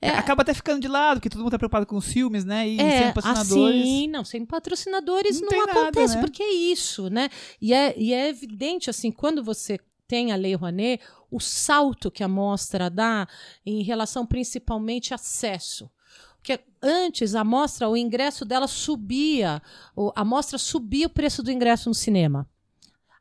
É. Acaba até ficando de lado, porque todo mundo tá preocupado com os filmes, né? E É, sem patrocinadores. assim, não, sem patrocinadores Não não, tem nada, acontece, né? porque é isso, né? E é, e é evidente, assim, quando você tem a Lei Rouanet, o salto que a mostra dá em relação principalmente a acesso. Porque antes a mostra, o ingresso dela subia, a mostra subia o preço do ingresso no cinema.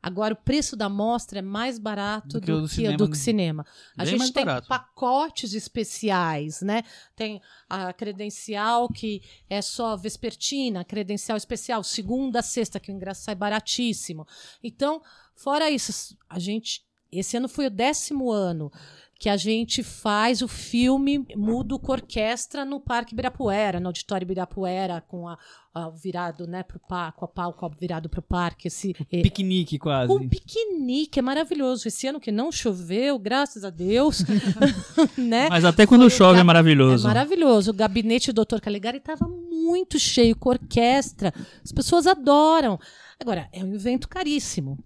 Agora o preço da mostra é mais barato Do que o do que, cinema. do que cinema. A Bem gente tem barato. pacotes especiais, né? Tem a credencial que é só vespertina, credencial especial, segunda sexta, que o ingresso sai baratíssimo. Então, fora isso, a gente. Esse ano foi o décimo ano que a gente faz o filme Mudo com Orquestra no Parque Ibirapuera, no Auditório Ibirapuera, com a, a- o virado, né, pro palco, a palco virado pro parque. Esse, eh, Piquenique, quase. um piquenique, é maravilhoso. Esse ano que não choveu, graças a Deus, né? Mas até quando Foi o chove é É maravilhoso. maravilhoso. O gabinete do Dr. Caligari estava muito cheio, com orquestra. As pessoas adoram. Agora, é um evento caríssimo,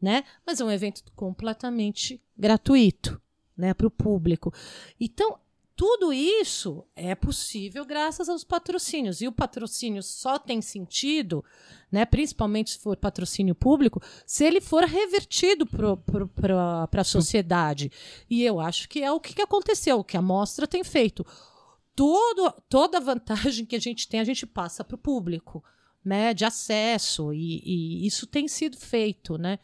né? Mas é um evento completamente gratuito, né, para o público. Então, tudo isso é possível graças aos patrocínios. E o patrocínio só tem sentido, né, principalmente se for patrocínio público, se ele for revertido para a sociedade. E eu acho que é o que aconteceu, o que a mostra tem feito. Todo, toda a vantagem que a gente tem, a gente passa para o público, né, de acesso, e, e isso tem sido feito, né?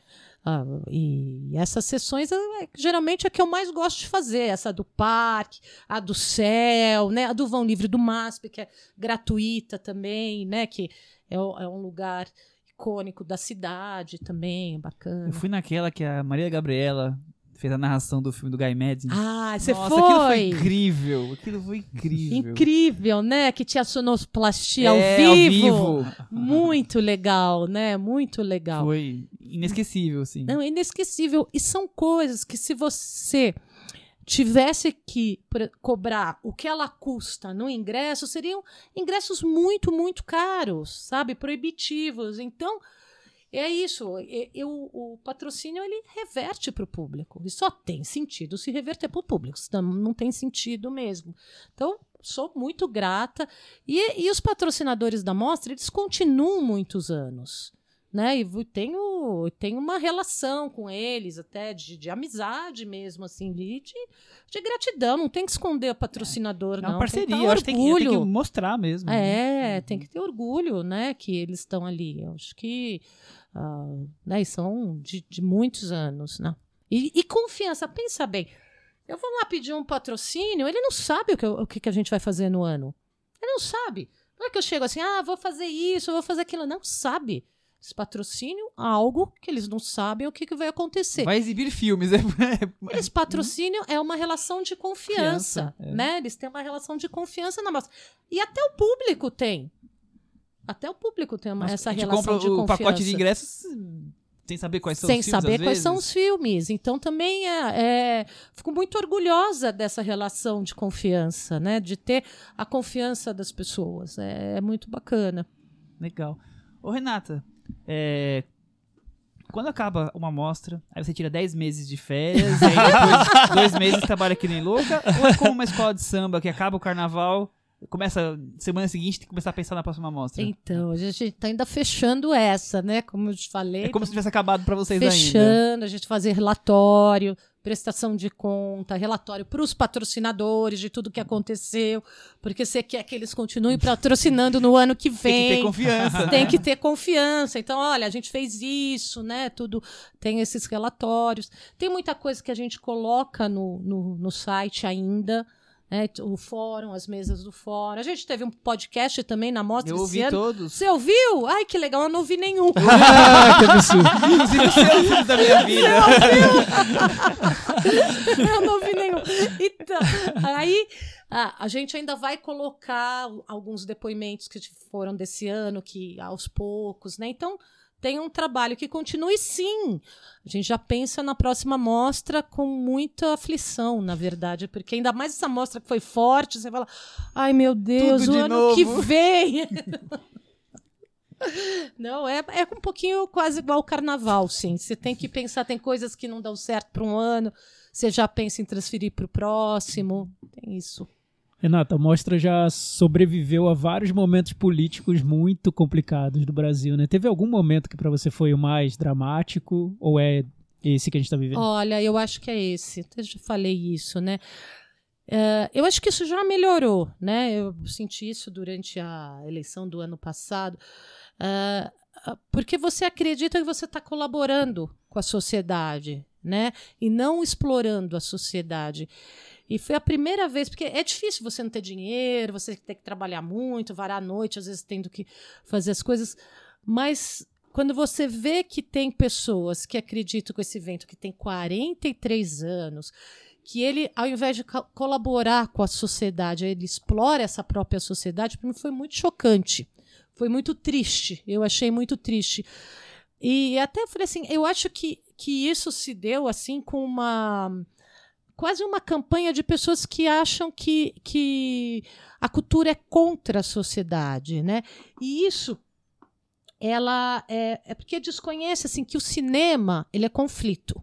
Ah, e essas sessões é, geralmente é a que eu mais gosto de fazer, essa do parque, a do céu, né, a do Vão Livre do MASP, que é gratuita também, né, que é, é um lugar icônico da cidade também, é bacana. Eu fui naquela que a Maria Gabriela fez a narração do filme do Guy Madden. Ah, você Nossa, foi! aquilo foi incrível. Aquilo foi incrível. Incrível, né? Que tinha sonoplastia ao É, vivo. Muito legal, né? Muito legal. Foi inesquecível, assim. Não, é inesquecível. E são coisas que se você tivesse que cobrar o que ela custa no ingresso, seriam ingressos muito, muito caros, sabe? Proibitivos. Então, é isso. Eu- o patrocínio, ele reverte para o público. E só tem sentido se reverter para o público. Senão não tem sentido mesmo. Então, sou muito grata. E, e os patrocinadores da mostra, eles continuam muitos anos. Né? E tenho, tenho uma relação com eles, até de, de amizade mesmo, assim, de, de, gratidão. Não tem que esconder o patrocinador, É não. uma parceria. Tem que acho que tem que, tem que orgulho. mostrar mesmo. né? É, tem que ter orgulho, né, que eles estão ali. Eu acho que ah, né, são de, de muitos anos, né? E, e confiança, pensa bem. Eu vou lá pedir um patrocínio, ele não sabe o que, o que a gente vai fazer no ano. Ele não sabe. Não é que eu chego assim, ah, vou fazer isso, vou fazer aquilo. Não sabe. Esse patrocínio, algo que eles não sabem o que, que vai acontecer. Vai exibir filmes. É, Esse patrocínio é uma relação de confiança, Confiança, é. né? Eles têm uma relação de confiança na mostra. E até o público tem. Até o público tem uma, essa a gente relação compra de o confiança. pacote de ingressos sem saber quais são sem os filmes, saber às quais são os filmes. Então também é, é- fico muito orgulhosa dessa relação de confiança, né? De ter a confiança das pessoas. É, é muito bacana. Legal. Ô, Renata, é, quando acaba uma amostra, aí você tira 10 meses de férias, e aí depois dois meses trabalha que nem louca, ou é como uma escola de samba que acaba o carnaval, começa semana seguinte tem que começar a pensar na próxima amostra. Então, a gente está ainda fechando essa, né? Como eu te falei. É como se tivesse acabado pra vocês ainda. fechando, a gente fazer relatório, prestação de conta, relatório para os patrocinadores de tudo que aconteceu, porque você quer que eles continuem patrocinando no ano que Tem vem. que ter confiança. Tem que ter confiança. Então, olha, a gente fez isso, né? Tudo tem esses relatórios. Tem muita coisa que a gente coloca no, no, no site ainda. Né? O fórum, as mesas do fórum. A gente teve um podcast também na mostra Eu esse ouvi ano. todos. Você ouviu? Ai, que legal, eu não ouvi nenhum. Ah, que absurdo. Inclusive o seu filme da minha vida. eu não ouvi nenhum. Então, aí a, a gente ainda vai colocar alguns depoimentos que foram desse ano, que aos poucos, né? Então, tem um trabalho que continue sim. A gente já pensa na próxima mostra com muita aflição, na verdade, porque ainda mais essa mostra que foi forte, você fala, ai meu Deus, Tudo o ano que novo." vem. Não, é, é um pouquinho quase igual o carnaval, sim. Você tem que pensar, tem coisas que não dão certo para um ano, você já pensa em transferir para o próximo. Tem isso. Renata, a mostra já sobreviveu a vários momentos políticos muito complicados do Brasil, né? Teve algum momento que para você foi o mais dramático ou é esse que a gente está vivendo? Olha, eu acho que é esse. Eu já falei isso, né? Uh, eu acho que isso já melhorou, né? Eu senti isso durante a eleição do ano passado, uh, porque você acredita que você está colaborando com a sociedade, né? E não explorando a sociedade. E foi a primeira vez, porque é difícil você não ter dinheiro, você tem que trabalhar muito, varar à noite, às vezes tendo que fazer as coisas. Mas quando você vê que tem pessoas que acreditam com esse evento, que tem 43 anos, que ele, ao invés de co colaborar com a sociedade, ele explora essa própria sociedade, para mim foi muito chocante. Foi muito triste. Eu achei muito triste. E até falei assim, eu acho que, que isso se deu assim com uma quase uma campanha de pessoas que acham que, que a cultura é contra a sociedade, né? E isso ela é, é porque desconhece assim que o cinema ele é conflito.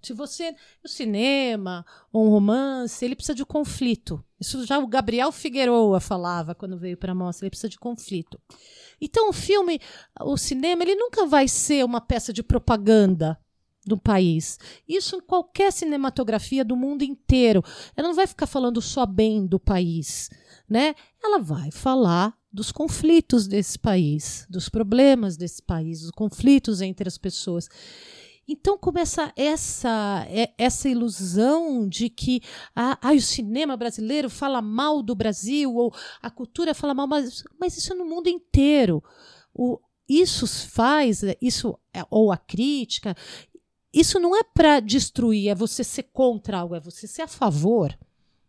Se você o cinema um romance, ele precisa de conflito. Isso já o Gabriel Figueroa falava quando veio para a mostra, ele precisa de conflito. Então o filme, o cinema, ele nunca vai ser uma peça de propaganda do país. Isso em qualquer cinematografia do mundo inteiro. Ela não vai ficar falando só bem do país, né? Ela vai falar dos conflitos desse país, dos problemas desse país, dos conflitos entre as pessoas. Então começa essa é, essa ilusão de que ah, ah, o cinema brasileiro fala mal do Brasil ou a cultura fala mal, mas, mas isso é no mundo inteiro. O, isso faz, isso é, ou a crítica, isso não é para destruir, é você ser contra algo, é você ser a favor.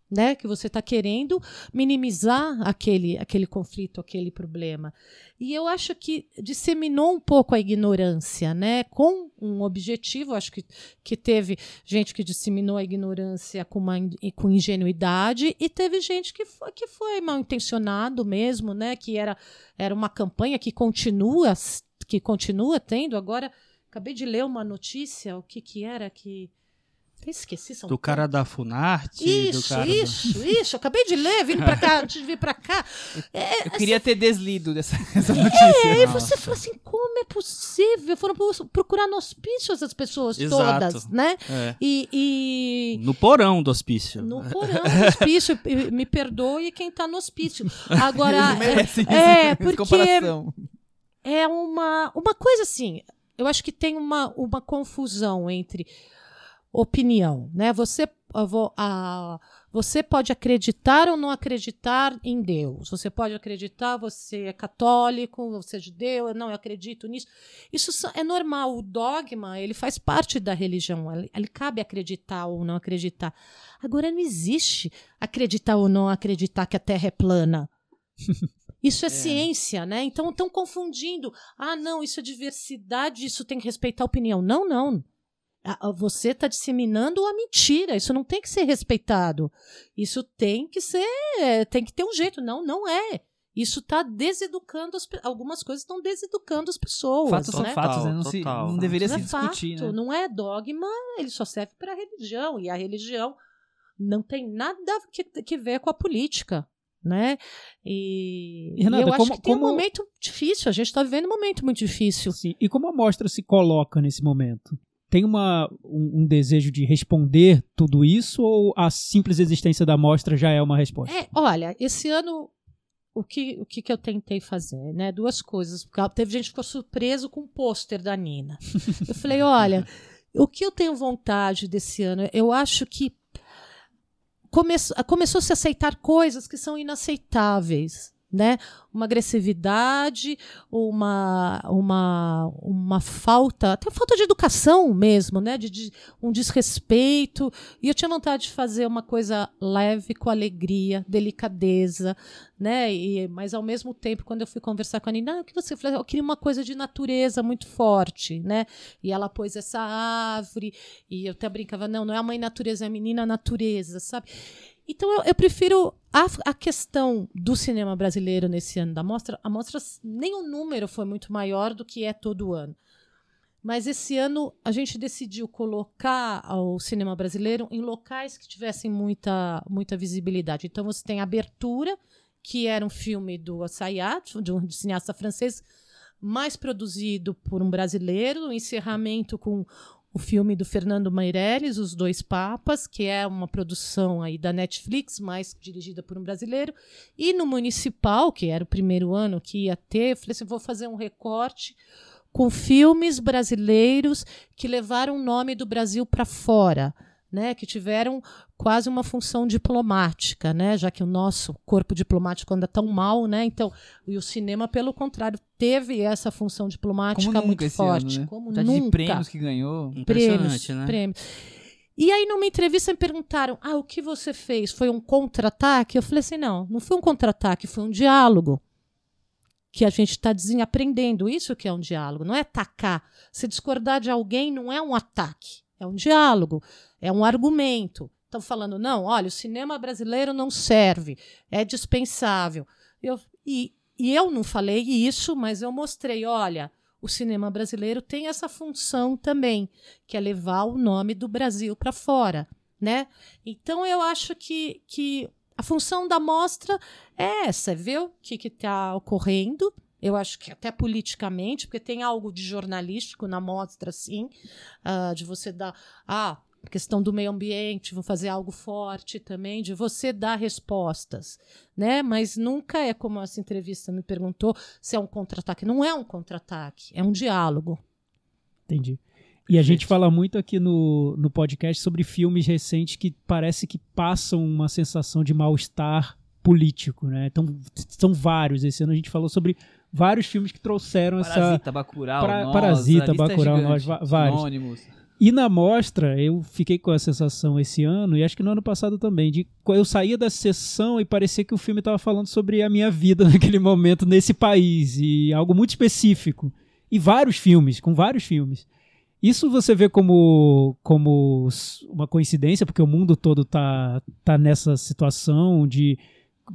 Né, que você está querendo minimizar aquele, aquele conflito, aquele problema. E eu acho que disseminou um pouco a ignorância, né, com um objetivo. Acho que, que teve gente que disseminou a ignorância com, uma, com ingenuidade e teve gente que foi, que foi mal intencionado mesmo, né, que era, era uma campanha que continua, que continua tendo agora Acabei de ler uma notícia, o que que era que... Esqueci, São Do cara da Funarte? Isso, do isso, do... isso. Acabei de ler, vindo pra cá, antes de vir pra cá. É, eu queria ter deslido dessa, dessa notícia. É, e você fala assim, como é possível? Foram procurar no hospício essas pessoas Exato. todas, né? É. E, e, No porão do hospício. No porão do hospício. Me perdoe quem tá no hospício. Agora, é, essa porque comparação. é uma, uma coisa assim eu acho que tem uma, uma confusão entre opinião, né? Você, a, você pode acreditar ou não acreditar em Deus. Você pode acreditar, você é católico, você é judeu, não, eu acredito nisso. Isso é normal. O dogma, ele faz parte da religião. Ele, ele cabe acreditar ou não acreditar. Agora, não existe acreditar ou não acreditar que a Terra é plana. Isso é, é, ciência, né? Então estão confundindo. Ah, não, isso é diversidade, isso tem que respeitar a opinião. Não, não. Você está disseminando a mentira. Isso não tem que ser respeitado. Isso tem que ser, tem que ter um jeito. Não, não é. Isso está deseducando as, algumas coisas estão deseducando as pessoas. Fatos né? são fatos, né? Não, se, não deveria não se é discutir, fato, né? Não é dogma, ele só serve para a religião e a religião não tem nada que, que ver com a política né? E, Renata, e eu como, acho que tem como... um momento difícil, a gente está vivendo um momento muito difícil. Sim. E como a mostra se coloca nesse momento? Tem uma, um, um, desejo de responder tudo isso ou a simples existência da mostra já é uma resposta? É, olha, esse ano o que, o que, que eu tentei fazer, né? Duas coisas. Teve gente que ficou surpreso com o pôster da Nina. Eu falei, olha, o que eu tenho vontade desse ano, eu acho que come começou a se aceitar coisas que são inaceitáveis né? Uma agressividade, uma, uma, uma falta, até falta de educação mesmo, né? De, de, um desrespeito. E eu tinha vontade de fazer uma coisa leve, com alegria, delicadeza, né? E, mas ao mesmo tempo, quando eu fui conversar com a Nina, ah, o que você falou? Eu queria uma coisa de natureza muito forte, né? E ela pôs essa árvore, e eu até brincava, não, não é a mãe natureza, é a menina natureza, sabe? Então eu, eu prefiro A, a questão do cinema brasileiro nesse ano da mostra, a mostra nem o número foi muito maior do que é todo ano. Mas esse ano a gente decidiu colocar o cinema brasileiro em locais que tivessem muita, muita visibilidade. Então você tem Abertura, que era um filme do Assayat, de um cineasta francês, mais produzido por um brasileiro, o encerramento com o filme do Fernando Meirelles, Os Dois Papas, que é uma produção aí da Netflix, mais dirigida por um brasileiro, e no Municipal, que era o primeiro ano que ia ter, eu falei assim, vou fazer um recorte com filmes brasileiros que levaram o nome do Brasil para fora né, que tiveram quase uma função diplomática, né, já que o nosso corpo diplomático anda tão mal, né, então e o cinema pelo contrário teve essa função diplomática Como muito esse forte, ano, né? como Já nunca. de prêmios que ganhou. Impressionante, prêmios, né? prêmios. E aí, numa entrevista, me perguntaram: ah, o que você fez? Foi um contra-ataque? Eu falei assim: não, não foi um contra-ataque, foi um diálogo. Que a gente está aprendendo. Isso que é um diálogo, não é atacar. Se discordar de alguém não é um ataque, é um diálogo, é um argumento. Estão falando, não, olha, o cinema brasileiro não serve, é dispensável. Eu, e, e eu não falei isso, mas eu mostrei, olha, o cinema brasileiro tem essa função também, que é levar o nome do Brasil para fora, né? Então eu acho que, que a função da mostra é essa, é ver o que está ocorrendo. Eu acho que até politicamente, porque tem algo de jornalístico na mostra, sim, ah, de você dar. Ah, questão do meio ambiente, vou fazer algo forte também, de você dar respostas, né? Mas nunca é como essa entrevista me perguntou se é um contra-ataque. Não é um contra-ataque, é um diálogo. Entendi. E a gente fala muito aqui no, no podcast sobre filmes recentes que parece que passam uma sensação de mal-estar político, né? Então, são vários. Esse ano a gente falou sobre vários filmes que trouxeram essa... Parasita, Bacurau, Pra- Nós, Parasita, é Bacurau. Nós, vários. Anônimos. E na mostra, eu fiquei com a sensação esse ano, e acho que no ano passado também, de eu saía da sessão e parecia que o filme estava falando sobre a minha vida naquele momento nesse país, e algo muito específico. E vários filmes, com vários filmes. Isso você vê como, como uma coincidência, porque o mundo todo tá, tá nessa situação de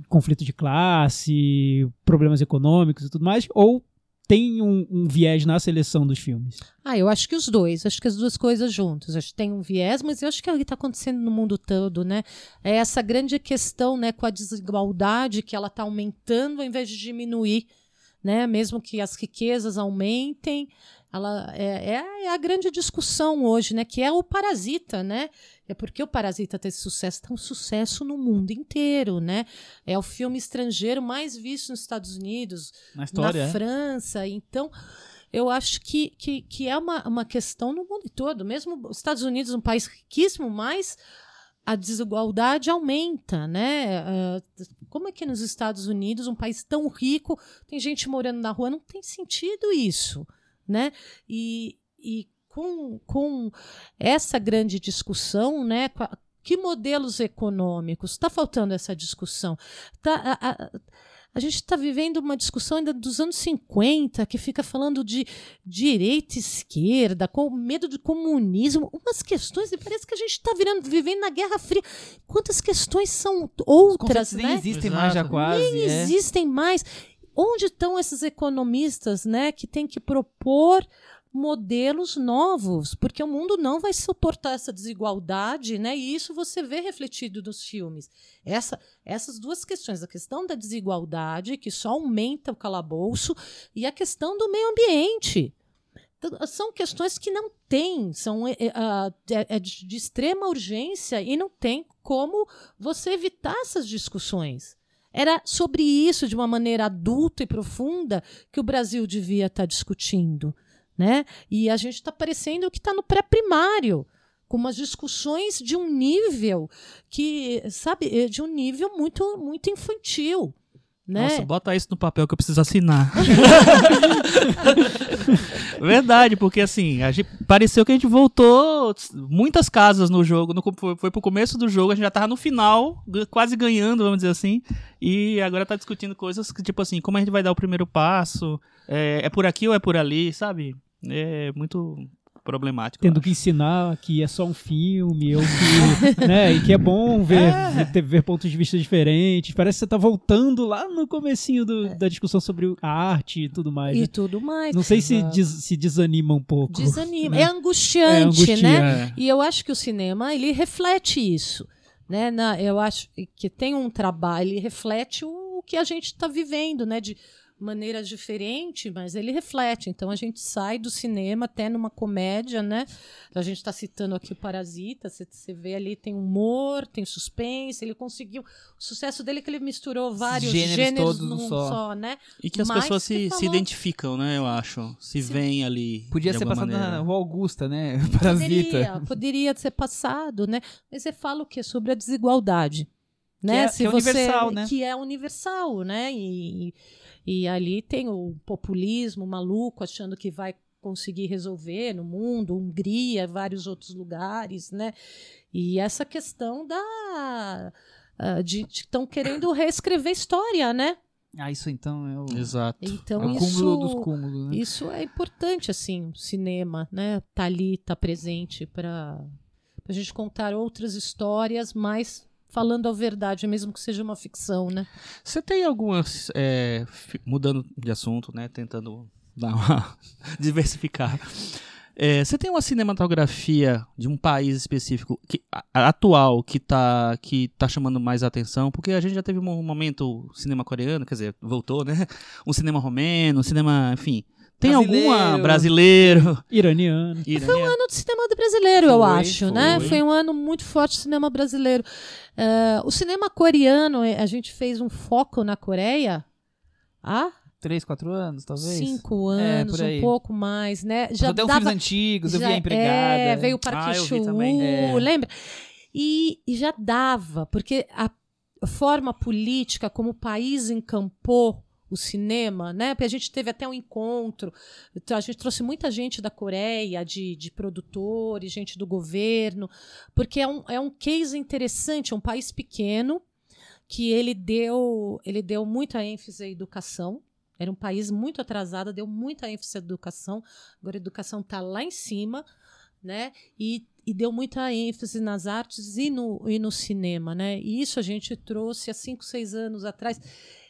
conflito de classe, problemas econômicos e tudo mais, ou tem um, um viés na seleção dos filmes? Ah, eu acho que os dois, acho que as duas coisas juntas. Acho que tem um viés, mas eu acho que é o que está acontecendo no mundo todo, né? É essa grande questão, né, com a desigualdade que ela está aumentando ao invés de diminuir, né? Mesmo que as riquezas aumentem, ela é, é- é a grande discussão hoje, né? Que é o parasita, né? É porque o Parasita teve sucesso, está um sucesso no mundo inteiro, né? É o filme estrangeiro mais visto nos Estados Unidos, Na história, na é. França. Então, eu acho que, que, que é uma, uma questão no mundo todo. Mesmo os Estados Unidos, um país riquíssimo, mas a desigualdade aumenta, né? Ah, como é que nos Estados Unidos, um país tão rico, tem gente morando na rua? Não tem sentido isso, né? E, e com, com essa grande discussão, né? Que modelos econômicos? Está faltando essa discussão. Tá, a- a- a gente está vivendo uma discussão ainda dos anos 50 que fica falando de direita e esquerda, com medo de comunismo, umas questões, e parece que a gente está vivendo na Guerra Fria. Quantas questões são Os outras, nem né? existem Exato. mais já quase. Nem é. existem mais. Onde estão esses economistas, né, que têm que propor modelos novos, porque o mundo não vai suportar essa desigualdade, né? E isso você vê refletido nos filmes. Essa, essas duas questões, a questão da desigualdade, que só aumenta o calabouço, e a questão do meio ambiente. São questões que não tem, são é, é, ah, é- de extrema urgência e não tem como você evitar essas discussões. Era sobre isso, de uma maneira adulta e profunda, que o Brasil devia estar discutindo. Né? E a gente está parecendo que está no pré-primário, com umas discussões de um nível que, sabe, eh, de um nível muito, muito infantil. Né? Nossa, bota isso no papel que eu preciso assinar. Verdade, porque assim, a gente, pareceu que a gente voltou muitas casas no jogo. No, foi, foi pro começo do jogo, a gente já tava no final, quase ganhando, vamos dizer assim. E agora tá discutindo coisas que, tipo assim, como a gente vai dar o primeiro passo? É, é por aqui ou é por ali, sabe? É muito. Problemático. Tendo que ensinar que é só um filme, ou que, né, e que é bom ver, ver, ver pontos de vista diferentes. Parece que você tá voltando lá no comecinho do- da discussão sobre a arte e tudo mais. E né? tudo mais. Não sei se, des- se desanima um pouco. Desanima. né? É angustiante, É angustiante. né? É. E eu acho que o cinema, ele reflete isso. Né? Na- eu acho que tem um trabalho, ele reflete o que a gente está vivendo, né? De maneira diferente, mas ele reflete. Então a gente sai do cinema até numa comédia, né? A gente está citando aqui o Parasita, você- vê ali tem humor, tem suspense, ele conseguiu. O sucesso dele é que ele misturou vários Gêneros gêneros, todos num só. só. né? E que as Mas pessoas você se, se falou- identificam, né? Eu acho. Se veem ali. Podia de ser passado na maneira. Rua Augusta, né? Parasita. Poderia, poderia ser passado, né? Mas você fala o quê? Sobre a desigualdade. Né? é- Se que é você- universal, né? Que é universal, né? E, e ali tem o populismo maluco achando que vai conseguir resolver no mundo, Hungria, vários outros lugares, né? E essa questão da ah, de estão querendo reescrever história, né? Ah, isso então é o, Exato. Então é o isso cúmulo dos cúmulos, né? isso é importante, assim, o cinema, né? Tá ali, tá presente para a gente contar outras histórias, mas falando a verdade, mesmo que seja uma ficção, né? Você tem algumas. é, mudando de assunto, né? Tentando dar uma. diversificar. É, você tem uma cinematografia de um país específico que, atual que tá, que tá chamando mais atenção? Porque a gente já teve um momento cinema coreano, quer dizer, voltou, né? Um cinema romeno, um cinema, enfim. Tem alguma Brasileiro. Iraniano. iraniano? ano do cinema do brasileiro, eu Foi, acho, né? foi. Foi um ano muito forte do cinema brasileiro. Eh, o cinema coreano, eh, a gente fez um foco na Coreia há Três, quatro anos, talvez? cinco É, anos, aí. um pouco mais, né? Já Já uns dava filmes antigos, eu vi Já- a empregada. É, veio o Parque Ah, eu. É. lembra? E, e já dava, porque a forma política como o país encampou o cinema, né? Porque a gente teve até um encontro, então a gente trouxe muita gente da Coreia, de, de produtores, gente do governo, porque é um, é um case interessante, é um país pequeno que ele deu, ele deu muita ênfase à educação. Era um país muito atrasado, deu muita ênfase à educação. Agora a educação está lá em cima, né? E, e deu muita ênfase nas artes e no, e no cinema, né? E isso a gente trouxe há cinco, seis anos atrás.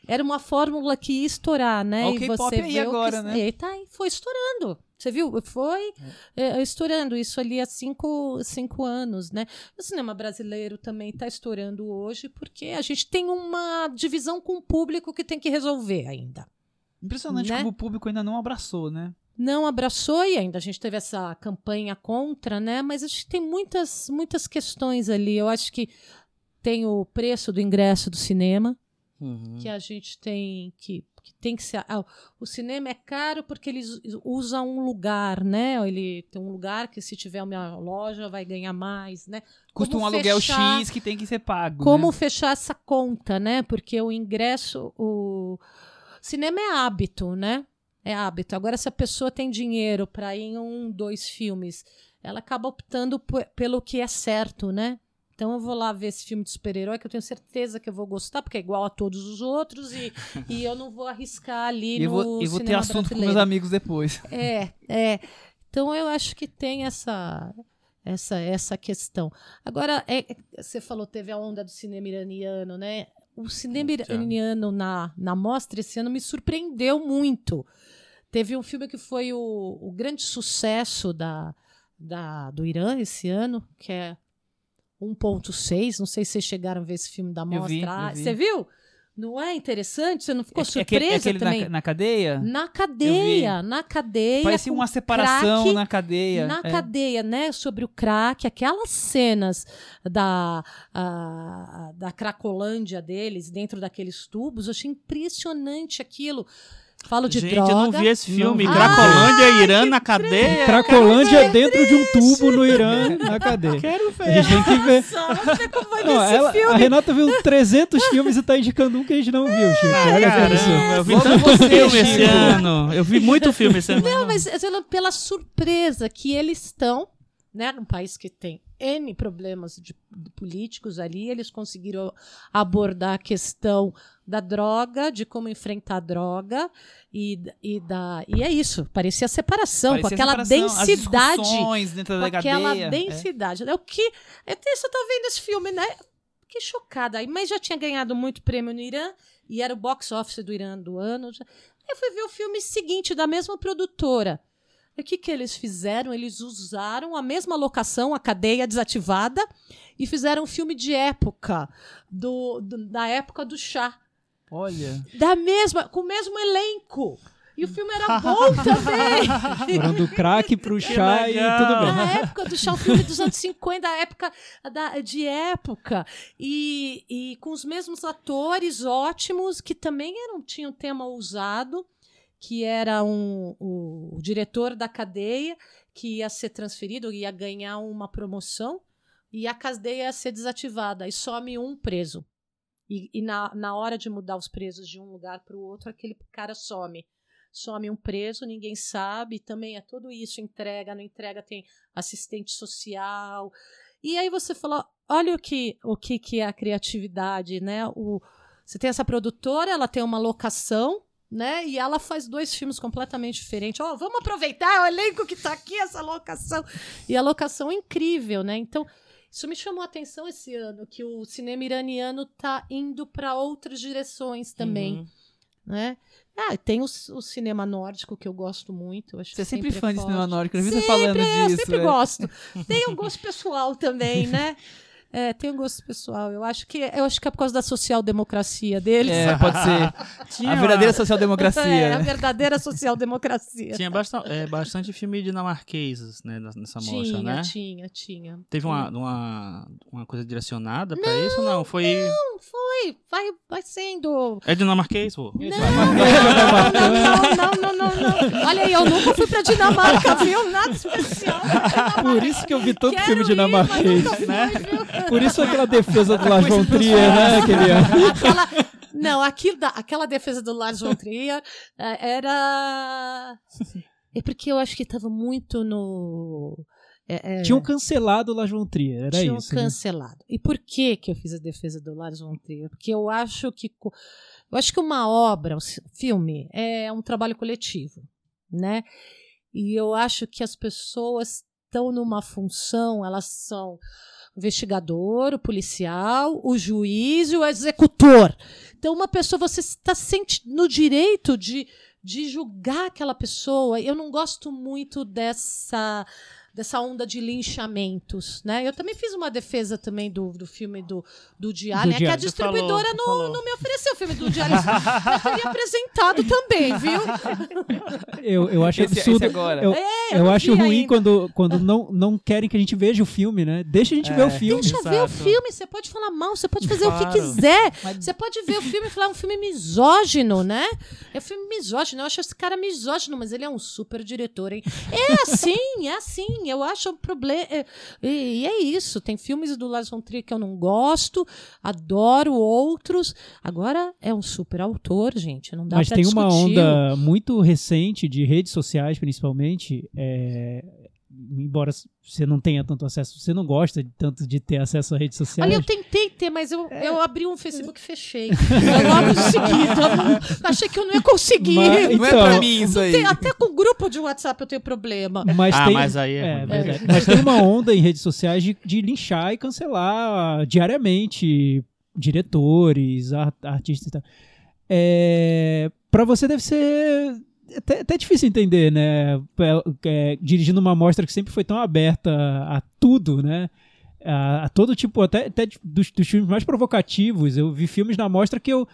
Era uma fórmula que ia estourar, né? O e você aí agora, que... né? E tá, aí, foi estourando. Você viu? Foi é, estourando isso ali há cinco, cinco anos, né? O cinema brasileiro também está estourando hoje porque a gente tem uma divisão com o público que tem que resolver ainda. Impressionante Né? como o público ainda não abraçou, né? Não abraçou e ainda a gente teve essa campanha contra, né? Mas a gente tem muitas, muitas questões ali. Eu acho que tem o preço do ingresso do cinema, Uhum. que a gente tem que, que tem que ser. ah, o cinema é caro porque ele us- usa um lugar, né? Ele tem um lugar que se tiver uma loja vai ganhar mais, né? Custa Como um aluguel fechar- X que tem que ser pago. Como né? fechar essa conta, né? Porque o ingresso, o cinema é hábito, né? É hábito. Agora, se a pessoa tem dinheiro para ir em um, dois filmes, ela acaba optando pelo que é certo, né? Então eu vou lá ver esse filme de super-herói que eu tenho certeza que eu vou gostar, porque é igual a todos os outros, e, e eu não vou arriscar ali E no vou, e vou ter assunto com brasileiro. meus amigos depois. É, é. Então eu acho que tem essa essa essa questão. Agora, é, é, você falou teve a onda do cinema iraniano, né? O cinema iraniano na, na mostra esse ano me surpreendeu muito. Teve um filme que foi o, o grande sucesso da, da, do Irã esse ano, que é 1.6. Não sei se vocês chegaram a ver esse filme da Eu mostra. vi, eu Ah, vi. Você viu? Não é interessante? Você não ficou É- é aquele, surpresa é aquele também? na, na cadeia? Na cadeia, na cadeia. Parecia uma separação crack na cadeia. Na É. cadeia, né? Sobre o crack, aquelas cenas da, ah, da cracolândia deles dentro daqueles tubos, eu achei impressionante aquilo. Falo de Gente, droga. eu não vi esse filme. Não. Cracolândia, Irã na cadeia. Cracolândia dentro de um tubo no Irã, na cadeia. Quero A ver. gente tem que ver. Você como vai ver Não, esse ela- filme. a Renata viu 300 filmes e tá indicando um que a gente não viu, Chico. Olha que absurdo. Caramba, eu vi tanto você, filme esse ano. Eu vi muito filme esse ano. Não, mas é pela- pela surpresa que eles estão, né, num país que tem N problemas de, de políticos ali, eles conseguiram abordar a questão da droga, de como enfrentar a droga, e, e, da, e é isso, parecia separação, Parecia com aquela separação, densidade. dentro Com da aquela cadeia. É. densidade. É o que. Eu tenho, você tá vendo esse filme, né? Que chocada. Mas já tinha ganhado muito prêmio no Irã, e era o box office do Irã do ano. eu fui ver o filme seguinte, da mesma produtora. E O que, que eles fizeram? Eles usaram a mesma locação, a cadeia desativada, e fizeram um filme de época, do, do- da época do chá. Olha. Da mesma, com o mesmo elenco. E o filme era bom também. Foram do crack pro chá e tudo bem. Na época do chá, o filme dos anos 50, a época da- de época. E, e com os mesmos atores ótimos, que também eram, tinham tema ousado, que era um, o, o diretor da cadeia, que ia ser transferido, ia ganhar uma promoção, e a cadeia ia ser desativada, e some um preso. E, e na, na hora de mudar os presos de um lugar para o outro, aquele cara some. Some um preso, ninguém sabe, também é tudo isso, entrega, não entrega, tem assistente social. E aí você fala, olha o que, o que, que é a criatividade, né? O, você tem essa produtora, ela tem uma locação, né? E ela faz dois filmes completamente diferentes. Ó, vamos aproveitar o elenco que tá aqui, essa locação. E a locação é incrível, né? Então, isso me chamou a atenção esse ano, que o cinema iraniano tá indo para outras direções também, Uhum. né? Ah, tem o, o cinema nórdico que eu gosto muito. eu Acho Você é sempre é fã de cinema nórdico. Eu vi você Sempre, falando é, disso. Eu sempre é. gosto. Tem um gosto pessoal também, né? É, tem um gosto pessoal. Eu acho que eu acho que é por causa da social-democracia deles. É, pode ser. Tinha A verdadeira social-democracia. É, a né? verdadeira social-democracia. Tinha basta, é, bastante filme dinamarquês né, nessa mostra, tinha, né? tinha, tinha. Teve uma, uma, uma coisa direcionada pra isso ou não? Foi. Não, foi. Vai, vai sendo. É dinamarquês, pô? Não, não, não, não, não. Olha aí, eu nunca fui pra Dinamarca, viu? Nada especial. Por isso que eu vi tanto filme ir, dinamarquês. mas nunca fui, viu? Por isso aquela defesa do Lars von Trier, né? Aquele ano. Aquela, não, aquilo da, aquela defesa do Lars von Trier eh, era. É porque eu acho que estava muito no. é, é, Tinham cancelado o Lars von Trier, era tinham isso. né? cancelado. E por que que eu fiz a defesa do Lars von Trier? Porque eu acho que eu acho que uma obra, um filme é um trabalho coletivo, né? E eu acho que as pessoas estão numa função, elas são investigador, o policial, o juiz e o executor. Então, uma pessoa, você está no direito de, de julgar aquela pessoa. Eu não gosto muito dessa dessa onda de linchamentos, né? Eu também fiz uma defesa também do, do filme do, do Diário, Do né? que a distribuidora falou, não, falou. não me ofereceu o filme do Diário. Eu teria apresentado também, viu? Eu, eu acho Esse, absurdo. esse agora. Eu, É, eu não acho ruim ainda. quando, quando não, não querem que a gente veja o filme, né? Deixa a gente ver o filme. Deixa ver o Exato. filme, você pode falar mal, você pode fazer o que Claro. quiser. Mas- Você pode ver o filme e falar "É um filme misógino, né? É um filme misógino, eu acho esse cara misógino, mas ele é um super diretor, hein? É assim, é assim, eu acho um problema. é- E, e é isso, tem filmes do Lars von Trier que eu não gosto, adoro outros. Agora é um super autor, gente, não dá Mas tem uma discutir. onda muito recente de redes sociais, principalmente. é, Embora você não tenha tanto acesso, você não gosta tanto de ter acesso a redes sociais. Olha, eu tentei ter, mas eu, eu abri um Facebook e fechei. Eu logo em seguida. achei que eu não ia conseguir. Mas- Não é Então, pra mim isso aí. Tem- até com o grupo de WhatsApp eu tenho problema. Mas Ah, tem, mas aí é é, verdade. Mas tem uma onda em redes sociais de, de linchar e cancelar diariamente diretores, ar- artistas e tal. É, para você deve ser até, até difícil entender, né? É, é, dirigindo uma mostra que sempre foi tão aberta a tudo, né? A, a todo tipo, até, até dos, dos filmes mais provocativos. Eu vi filmes na mostra que eu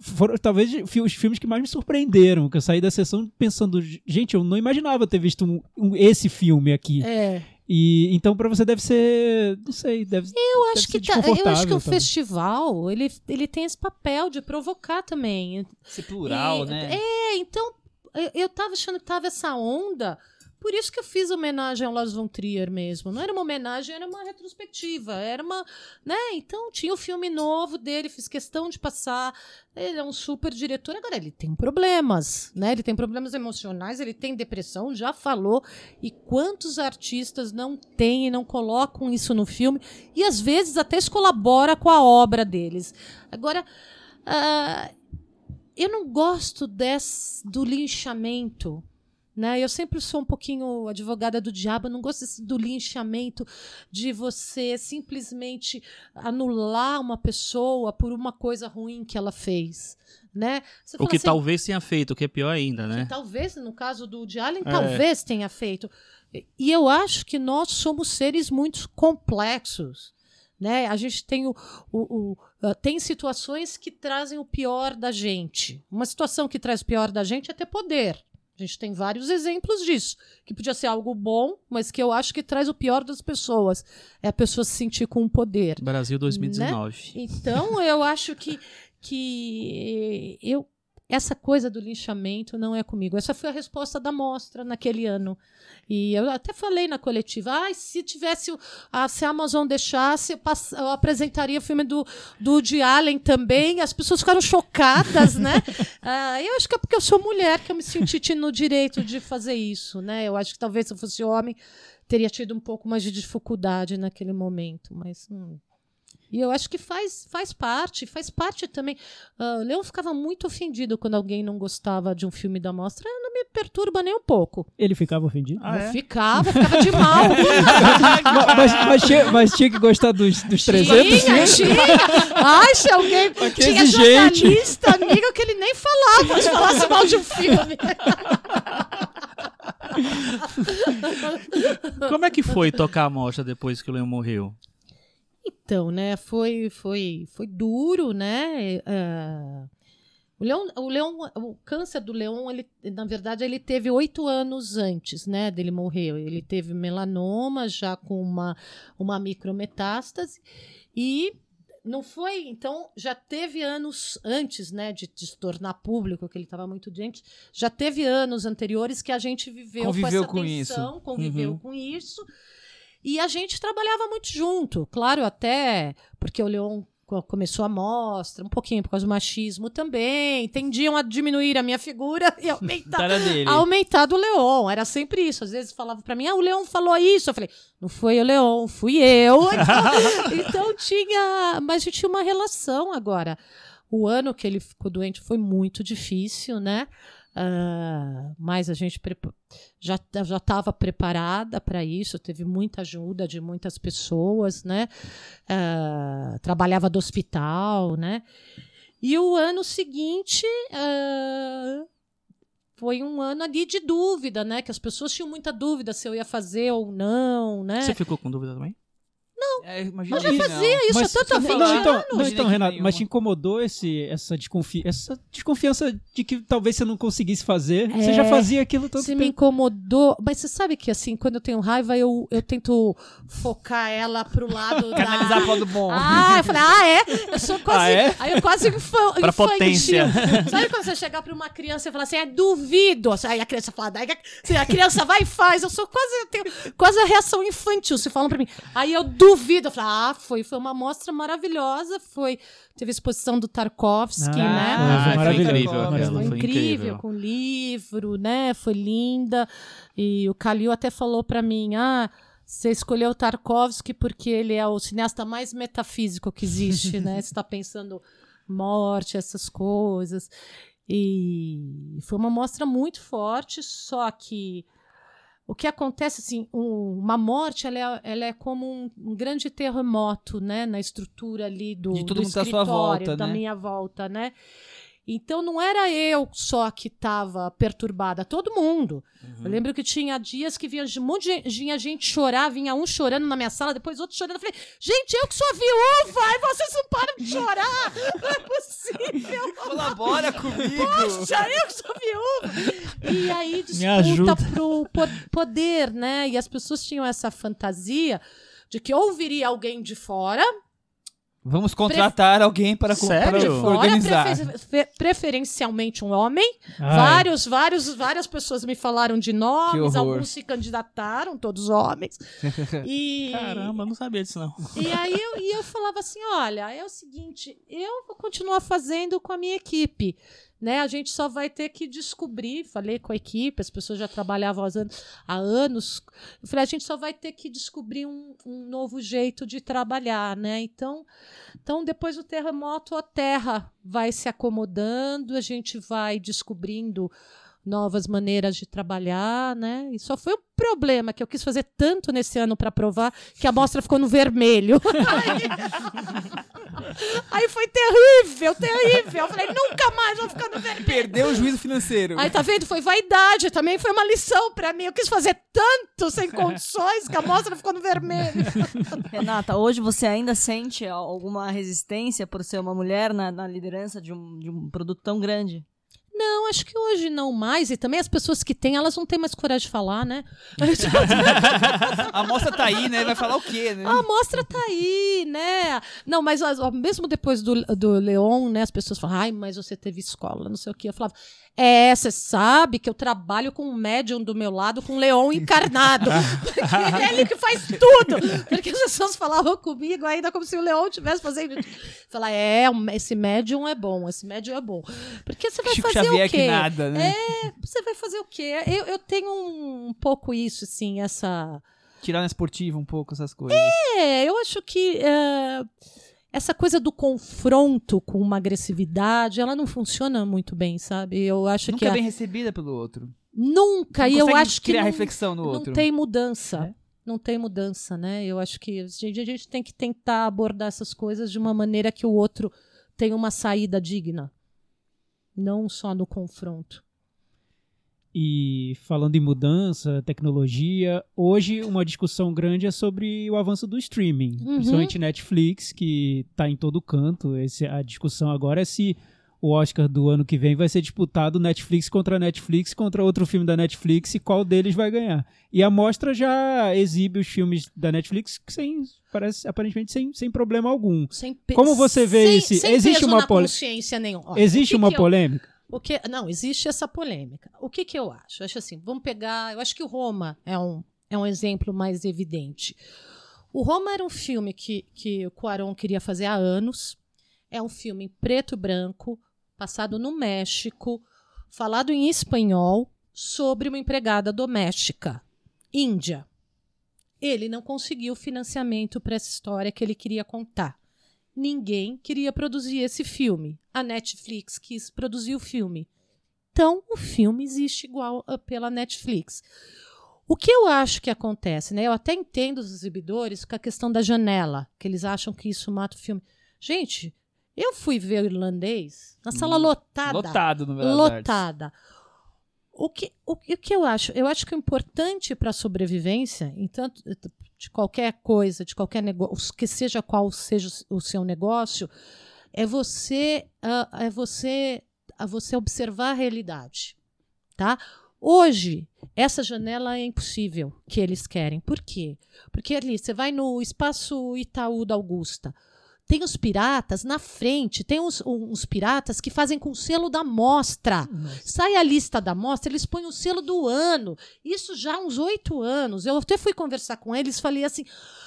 foram talvez os filmes que mais me surpreenderam, que eu saí da sessão pensando, gente, eu não imaginava ter visto um- um- esse filme aqui. É, E então pra você deve ser, não sei, deve eu acho que tá- eu acho que o talvez. festival ele, ele tem esse papel de provocar também. Ser plural, E- né? É, então eu, eu tava achando que tava essa onda por isso que eu fiz homenagem ao Lars von Trier mesmo. Não era uma homenagem, era uma retrospectiva. Era uma. Né? Então tinha o filme novo dele, fiz questão de passar. Ele é um super diretor. Agora, ele tem problemas, né? Ele tem problemas emocionais, ele tem depressão, já falou. E quantos artistas não têm e não colocam isso no filme? E às vezes até isso colabora com a obra deles. Agora. Uh, eu não gosto desse, do linchamento. Né? Eu sempre sou um pouquinho advogada do diabo, não gosto desse, do linchamento, de você simplesmente anular uma pessoa por uma coisa ruim que ela fez. Né? o que assim, talvez tenha feito, o que é pior ainda, né? talvez, no caso do de Allen, é. talvez tenha feito. E eu acho que nós somos seres muito complexos. Né? A gente tem, o, o, o uh, tem situações que trazem o pior da gente. Uma situação que traz o pior da gente é ter poder. A gente tem vários exemplos disso, que podia ser algo bom, mas que eu acho que traz o pior das pessoas. É a pessoa se sentir com poder. Brasil 2019. Né? Então, eu acho que, que eu, essa coisa do linchamento não é comigo. Essa foi a resposta da mostra naquele ano. E eu até falei na coletiva, ah, se tivesse a, se a Amazon deixasse, eu, pass, eu apresentaria o filme do, do Woody Allen também. As pessoas ficaram chocadas, né? ah, eu acho que é porque eu sou mulher que eu me senti no direito de fazer isso, né? Eu acho que talvez se eu fosse homem teria tido um pouco mais de dificuldade naquele momento, mas hum, e eu acho que faz, faz parte, faz parte também. Uh, o Leon ficava muito ofendido quando alguém não gostava de um filme da mostra. Não me perturba nem um pouco. Ele ficava ofendido? Ah, é? Ficava, ficava de mal. mas, mas, tinha, mas, tinha, que gostar dos, dos 300 tinha, tinha. Ai, se alguém que tinha exigente. jornalista, amigo, que ele nem falava, se falasse mal de um filme. Como é que foi tocar a mostra depois que o Leon morreu? Então, né, foi, foi, foi duro, né? Uh, o leão, o leão, o câncer do leão, ele, na verdade, ele teve oito anos antes, né, dele morrer. Ele teve melanoma, já com uma, uma micrometástase, e não foi, então, já teve anos antes, né, de, de se tornar público, que ele estava muito doente, já teve anos anteriores que a gente viveu conviveu com essa tensão, com isso. conviveu uhum. com isso, e a gente trabalhava muito junto, claro, até porque o Leon começou a mostra, um pouquinho por causa do machismo também, tendiam a diminuir a minha figura e aumentar, aumentar do Leon. Era sempre isso. Às vezes falava para mim, ah, o Leon falou isso. Eu falei, não foi o Leon, fui eu. Então, então tinha. Mas a gente tinha uma relação agora. O ano que ele ficou doente foi muito difícil, né? Uh, mas a gente já já estava preparada para isso, teve muita ajuda de muitas pessoas, né? Uh, trabalhava do hospital, né? E o ano seguinte uh, foi um ano ali de dúvida, né? Que as pessoas tinham muita dúvida se eu ia fazer ou não, né? Você ficou com dúvida também? Não. É, eu já fazia isso mas, há tanto não, não, então, não, então Renato, mas te incomodou esse, essa, desconfi essa desconfiança de que talvez você não conseguisse fazer? É, você já é, fazia aquilo todo Você tempo. me incomodou. Mas você sabe que, assim, quando eu tenho raiva, eu, eu tento focar ela pro lado da... Canalizar pro lado bom. Ah, eu falei, ah, é? Eu sou quase... Ah, é? Aí eu quase infan... pra infantil. potência. Sabe quando você chegar pra uma criança e falar assim, é duvido. Aí a criança fala, daí a criança vai e faz. Eu sou quase... Eu tenho quase a reação infantil. Você fala pra mim. Aí eu duvido duvido. Eu falei, ah, foi, foi uma mostra maravilhosa. Foi, teve a exposição do Tarkovsky, ah, né? Ah, foi maravilhoso. Foi, foi incrível, incrível, com livro, né? Foi linda. E o Kalil até falou para mim, ah, você escolheu o Tarkovsky porque ele é o cineasta mais metafísico que existe, né? Você está pensando morte, essas coisas. E foi uma mostra muito forte, só que o que acontece assim um, uma morte ela é, ela é como um, um, grande terremoto né na estrutura ali do, de todo do mundo escritório da, sua volta, da né? minha volta né então não era eu só que estava perturbada, todo mundo. Uhum. Eu lembro que tinha dias que vinha, um monte de, vinha gente chorar, vinha um chorando na minha sala, depois outro chorando. Eu falei, gente, eu que sou viúva, e vocês não param de chorar. Não é possível. Colabora comigo. Poxa, eu que sou viúva. E aí disputa pro poder, né? E as pessoas tinham essa fantasia de que ou viria alguém de fora Vamos contratar alguém para, Sério? para De Fora, organizar. prefe- fe- preferencialmente um homem. Ai, Vários, vários, várias pessoas me falaram de nomes, alguns se candidataram, todos homens. E, Caramba, não sabia disso, não. e aí eu, e eu falava assim: olha, é o seguinte, eu vou continuar fazendo com a minha equipe. Né? A gente só vai ter que descobrir. Falei com a equipe, as pessoas já trabalhavam há anos. Eu falei, a gente só vai ter que descobrir um, um novo jeito de trabalhar, né? Então, então, depois do terremoto, a terra vai se acomodando, a gente vai descobrindo novas maneiras de trabalhar, né? E só foi um problema que eu quis fazer tanto nesse ano para provar que a amostra ficou no vermelho. Aí foi terrível, terrível. Eu falei, nunca mais vou ficar no vermelho. Perdeu o juízo financeiro. Aí tá vendo? Foi vaidade também, foi uma lição pra mim. Eu quis fazer tanto sem condições que a amostra ficou no vermelho. Renata, hoje você ainda sente alguma resistência por ser uma mulher na, na liderança de um, de um produto tão grande? Não, acho que hoje não mais. E também as pessoas que têm, elas não têm mais coragem de falar, né? A amostra tá aí, né? Vai falar o quê, né? A amostra tá aí, né? Não, mas as- ó, mesmo depois do, do Leon, né? As pessoas falam, ai, mas você teve escola, não sei o quê. Eu falava, é, você sabe que eu trabalho com um médium do meu lado, com um leão encarnado. Porque é ele que faz tudo. Porque as pessoas falavam comigo ainda como se o leão estivesse fazendo. Falar, é, um- esse médium é bom, esse médium é bom. Porque você vai Chico fazer Xavier o quê? que nada, né? É, você vai fazer o quê? Eu, eu tenho um, pouco isso, assim, essa. Tirar na esportiva um pouco essas coisas. É, eu acho que é, essa coisa do confronto com uma agressividade, ela não funciona muito bem, sabe? Eu acho Nunca que é a- bem recebida pelo outro. nunca, Não e eu acho que criar não, reflexão no não outro. tem mudança. É? Não tem mudança, né? Eu acho que a gente, a gente tem que tentar abordar essas coisas de uma maneira que o outro tenha uma saída digna. Não só no confronto. E falando em mudança, tecnologia, hoje uma discussão grande é sobre o avanço do streaming, Uhum. principalmente Netflix, que está em todo canto. Esse, a discussão agora é se o Oscar do ano que vem vai ser disputado Netflix contra Netflix contra outro filme da Netflix e qual deles vai ganhar. E a mostra já exibe os filmes da Netflix sem, parece, aparentemente sem, sem problema algum. Sem Como você vê sem, esse- sem existe uma na pole- consciência nenhum. Olha, Existe que uma que eu- polêmica? O que, não, existe essa polêmica. O que, que eu acho? Eu acho assim, vamos pegar. Eu acho que o Roma é um, é um exemplo mais evidente. O Roma era um filme que, que o Cuarón queria fazer há anos. É um filme em preto e branco, passado no México, falado em espanhol, sobre uma empregada doméstica, índia. Ele não conseguiu financiamento para essa história que ele queria contar ninguém queria produzir esse filme. A Netflix quis produzir o filme. Então, o filme existe igual ah, pela Netflix. O que eu acho que acontece, né? Eu até entendo os exibidores com a questão da janela, que eles acham que isso mata o filme. Gente, eu fui ver o irlandês na sala Hum, lotada. Lotado no Belas Artes. Lotada. O que, o, que- o que eu acho? Eu acho que o importante para a sobrevivência, em tanto, de qualquer coisa, de qualquer negócio, que seja qual seja o seu negócio, é você, ah, é você, a você observar a realidade, tá? Hoje, essa janela é impossível que eles querem. Por quê? Porque ali, você vai no espaço Itaú da Augusta, tem os piratas na frente, tem uns, uns piratas que fazem com o selo da mostra. Sai a lista da mostra, eles põem o selo do ano. Isso já há uns oito anos. Eu até fui conversar com eles, falei assim,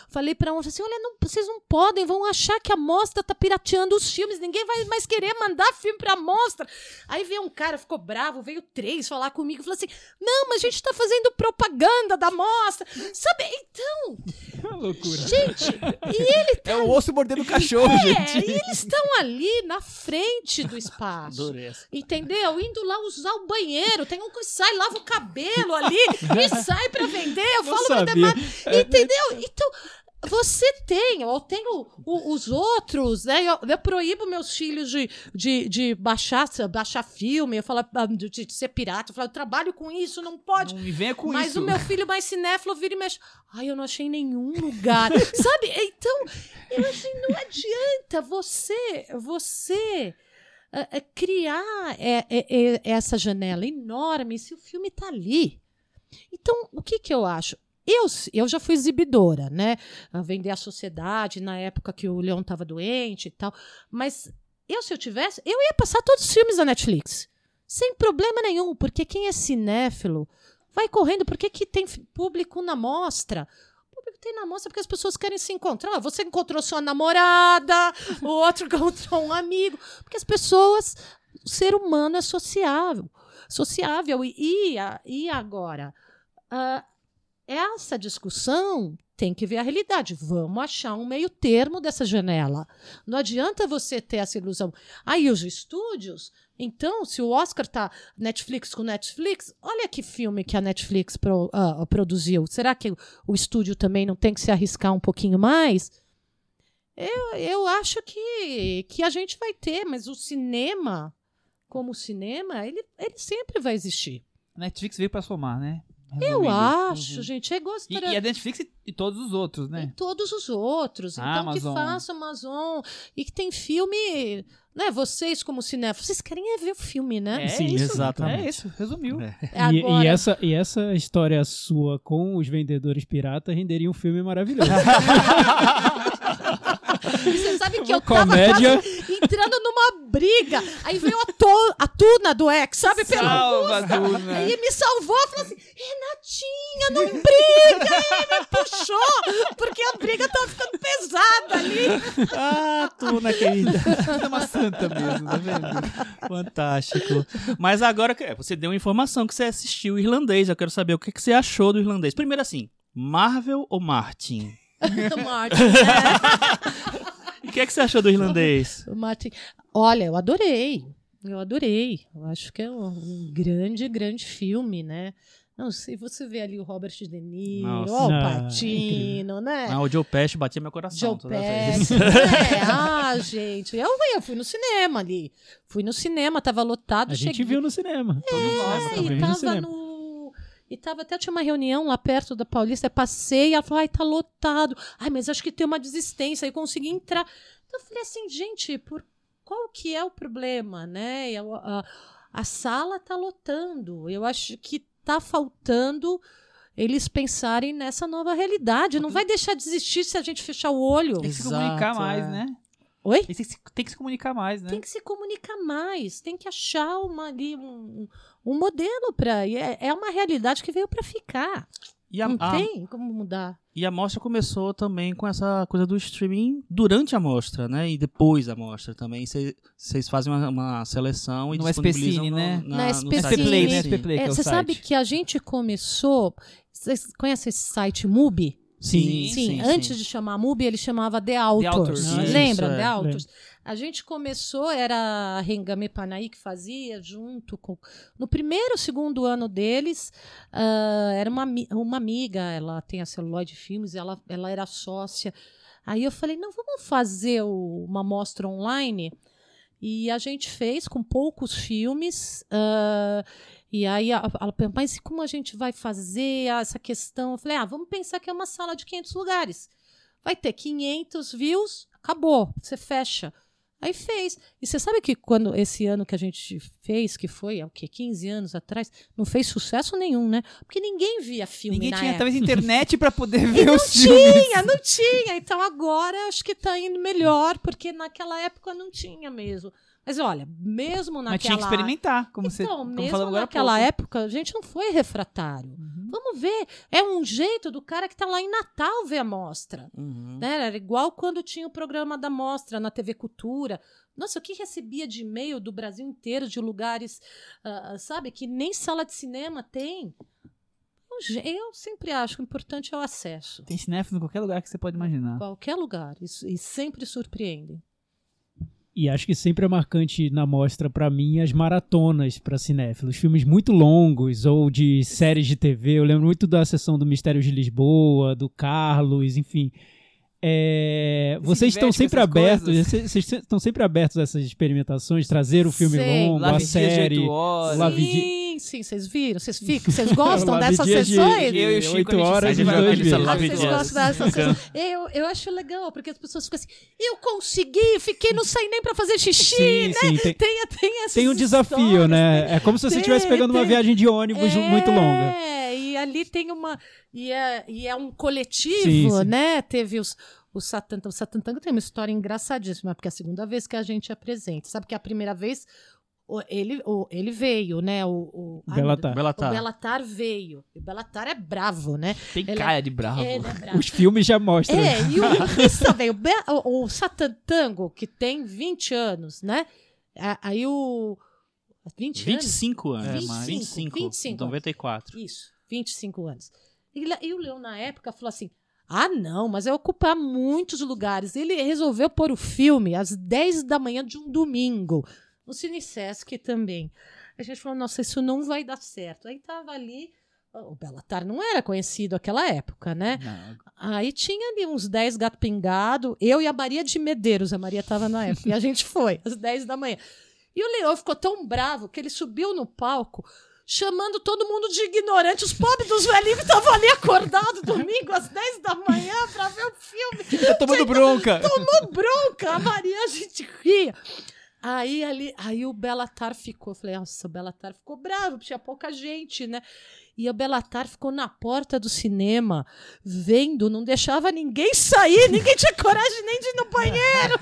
falei para um, assim, olha, não, vocês não podem, vão achar que a mostra tá pirateando os filmes, ninguém vai mais querer mandar filme pra mostra. Aí veio um cara, ficou bravo, veio três falar comigo, falou assim, não, mas a gente tá fazendo propaganda da mostra. Sabe, então, Uma loucura. gente, e ele É o osso mordendo o cachorro, é, gente. e eles estão ali na frente do espaço. Adorei essa. Entendeu? Indo lá usar o banheiro. Tem um que sai, lava o cabelo ali e sai pra vender. Eu falo sabia. demais. Entendeu? Então. Você tem, eu tenho o- os outros, né? Eu, eu proíbo meus filhos de, de, de baixar, baixar filme, eu falo ah, de, de ser pirata, eu falo, eu trabalho com isso, não pode. Não me venha com Mas isso. o meu filho mais cinéfilo vira e mexe. Ai, eu não achei nenhum lugar. Sabe? Então, eu assim, não adianta você, você eh, eh, criar eh, eh, eh, essa janela enorme se o filme tá ali. Então, o que que eu acho? Eu, eu já fui exibidora, né? A vender a sociedade na época que o Leão estava doente e tal. Mas eu, se eu tivesse, eu ia passar todos os filmes da Netflix. Sem problema nenhum, porque quem é cinéfilo vai correndo, porque que tem público na mostra. Público tem na mostra porque as pessoas querem se encontrar. Você encontrou sua namorada, o outro encontrou um amigo. Porque as pessoas, o ser humano é sociável. Sociável. E, e, e agora? Ah, essa discussão tem que ver a realidade. Vamos achar um meio termo dessa janela. Não adianta você ter essa ilusão. Aí os estúdios, então, se o Oscar tá Netflix com Netflix, olha que filme que a Netflix pro- ah, produziu. Será que o, estúdio também não tem que se arriscar um pouquinho mais? Eu, eu acho que, que a gente vai ter, mas o cinema, como cinema, ele, ele sempre vai existir. A Netflix veio pra somar, né? Eu Resumindo. acho, Uhum. gente. É E, gostaria. e a Netflix e, e todos os outros, E né? todos os outros. A Então, que Amazon. faça Amazon. E que tem filme. Né, vocês, como cinéfilos, vocês querem é ver o filme, né? É Sim, isso, exatamente. É isso, resumiu. É. É E, agora- e essa, e essa história sua com os vendedores piratas renderia um filme maravilhoso. E você sabe que eu tava Comédia. quase entrando numa briga. Aí veio a, to, a Tuna do ex, sabe? Salva, música. Duna. Aí me salvou, falou assim: Renatinha, não briga! Aí me puxou, porque a briga tava ficando pesada ali. Ah, tu, né, querida? É uma santa mesmo, tá vendo? Fantástico. Mas agora que- você deu uma informação que você assistiu o irlandês. Eu quero saber o que, você achou do irlandês. Primeiro assim, Marvel ou Martin? Martin, né? O que, é que você achou do irlandês? O Martin. Olha, eu adorei. Eu adorei. Eu acho que é um grande, grande filme, né? Não sei, você vê ali o Robert De Niro, ó, o Ah, Patino, né? Ah, o Joe Pesci batia meu coração Joe toda Pesci, né? Ah, gente, eu, eu fui no cinema ali. Fui no cinema, tava lotado. A gente cheguei- viu no cinema. Todos nós É, e no tava cinema. no. E tava até tinha uma reunião lá perto da Paulista, passei, ela falou, ai, tá lotado. Ai, mas acho que tem uma desistência, aí consegui entrar. Então eu falei assim, gente, por qual que é o problema, né? Eu- a, a sala tá lotando. Eu acho que tá faltando eles pensarem nessa nova realidade. Não vai deixar de existir se a gente fechar o olho. Tem que se comunicar é. mais, né? Oi? Tem que, se, tem que se comunicar mais, né? Tem que se comunicar mais, tem que achar uma, ali um, um modelo para. É, é uma realidade que veio para ficar. E a, Não a- tem como mudar. e a mostra começou também com essa coisa do streaming durante a mostra, né? E depois da mostra também. Vocês fazem uma, uma seleção e No disponibilizam SPCine, no, né? na, Na no SPCine. SP Play, né? SP Play, que é Você sabe site. que a gente começou. Vocês conhecem esse site Mubi? Sim, Sim, antes de chamar Mubi, ele chamava The Authors. Authors, isso, Lembra? é. The Authors. A gente começou, era a Rengame Panaí que fazia, junto com. No primeiro, segundo ano deles, ah, era uma, uma amiga, ela tem a Celuloide Filmes, ela, ela era sócia. Aí eu falei: não, vamos fazer o- uma mostra online. E a gente fez com poucos filmes. ah, e aí ela perguntou, mas como a gente vai fazer essa questão? Eu falei, ah, vamos pensar que é uma sala de 500 lugares. Vai ter 500 views, acabou, você fecha. Aí fez. E você sabe que quando esse ano que a gente fez, que foi há o quê? 15 anos atrás, não fez sucesso nenhum, né? Porque ninguém via filme Ninguém tinha época. talvez internet pra poder E ver não os filmes. tinha, não tinha. Então agora acho que tá indo melhor, porque naquela época não tinha mesmo. Mas olha, mesmo naquela Mas tinha que experimentar, como você então, como mesmo agora naquela pouco. época, a gente não foi refratário. Uhum. Vamos ver. É um jeito do cara que tá lá em Natal ver a mostra. Uhum. Né? Era igual quando tinha o programa da mostra na TV Cultura. Nossa, o que recebia de e-mail do Brasil inteiro, de lugares, ah, sabe, que nem sala de cinema tem. Eu sempre acho que o importante é o acesso. Tem cinéfilo em qualquer lugar que você pode imaginar. Qualquer lugar. Isso, e sempre surpreendem. E acho que sempre é marcante na mostra pra mim as maratonas pra cinéfilos, filmes muito longos ou de séries de TV. Eu lembro muito da sessão do Mistérios de Lisboa, do Carlos, enfim. É, vocês estão sempre abertos, vocês vocês estão sempre abertos a essas experimentações, trazer o filme Sei. longo, a série. oito horas. Lá vi di- Sim, sim, vocês viram? Vocês ficam? Vocês gostam dessas de- sessões? Eu e o Chico, oito a gente horas vai. Ah, vocês gostam dessas sessões? Eu, eu acho legal, porque as pessoas ficam assim, eu consegui, fiquei, não saí nem pra fazer xixi, Sim, né? sim, tem, Tem, tem tem um desafio, né? É como se você estivesse pegando uma tem. viagem de ônibus É, muito longa. e e ali tem uma. E é, e é um coletivo, Sim, sim. né? Teve os. O Satan, o Satan Tango tem uma história engraçadíssima, porque é a segunda vez que a gente apresenta. Sabe que a primeira vez ele, o- ele veio, né? O, o, ai, Belatar. O Belatar. Belatar veio. O Belatar é bravo, né? Tem Ele é- cara de bravo. É bravo. Os filmes já mostram. É, e o, pensa também, o, Be- o, o Satan Tango, que tem 20 anos, né? Aí o. 20 anos? 25 anos. É, 25, mais. 25, 25. 94. Isso, 25 anos. E, e o Leão, na época, falou assim: ah, não, mas vai ocupar muitos lugares. Ele resolveu pôr o filme às 10 da manhã de um domingo, no Cine Sesc também. A gente falou: nossa, isso não vai dar certo. Aí tava ali. O Belatar não era conhecido naquela época, né? Não, Aí tinha ali uns 10 gato pingado, eu e a Maria de Medeiros, a Maria estava na época, e a gente foi, às 10 da manhã. E o Leão ficou tão bravo que ele subiu no palco, chamando todo mundo de ignorante, os pobres dos velhinhos estavam ali acordados domingo às 10 da manhã para ver o filme. Tá tomando bronca. Tomou bronca, a Maria a gente ria. Aí, ali, aí o Belatar ficou. Eu falei, nossa, o Belatar ficou bravo, tinha pouca gente, né? E o Belatar ficou na porta do cinema, vendo, não deixava ninguém sair, ninguém tinha coragem nem de ir no banheiro.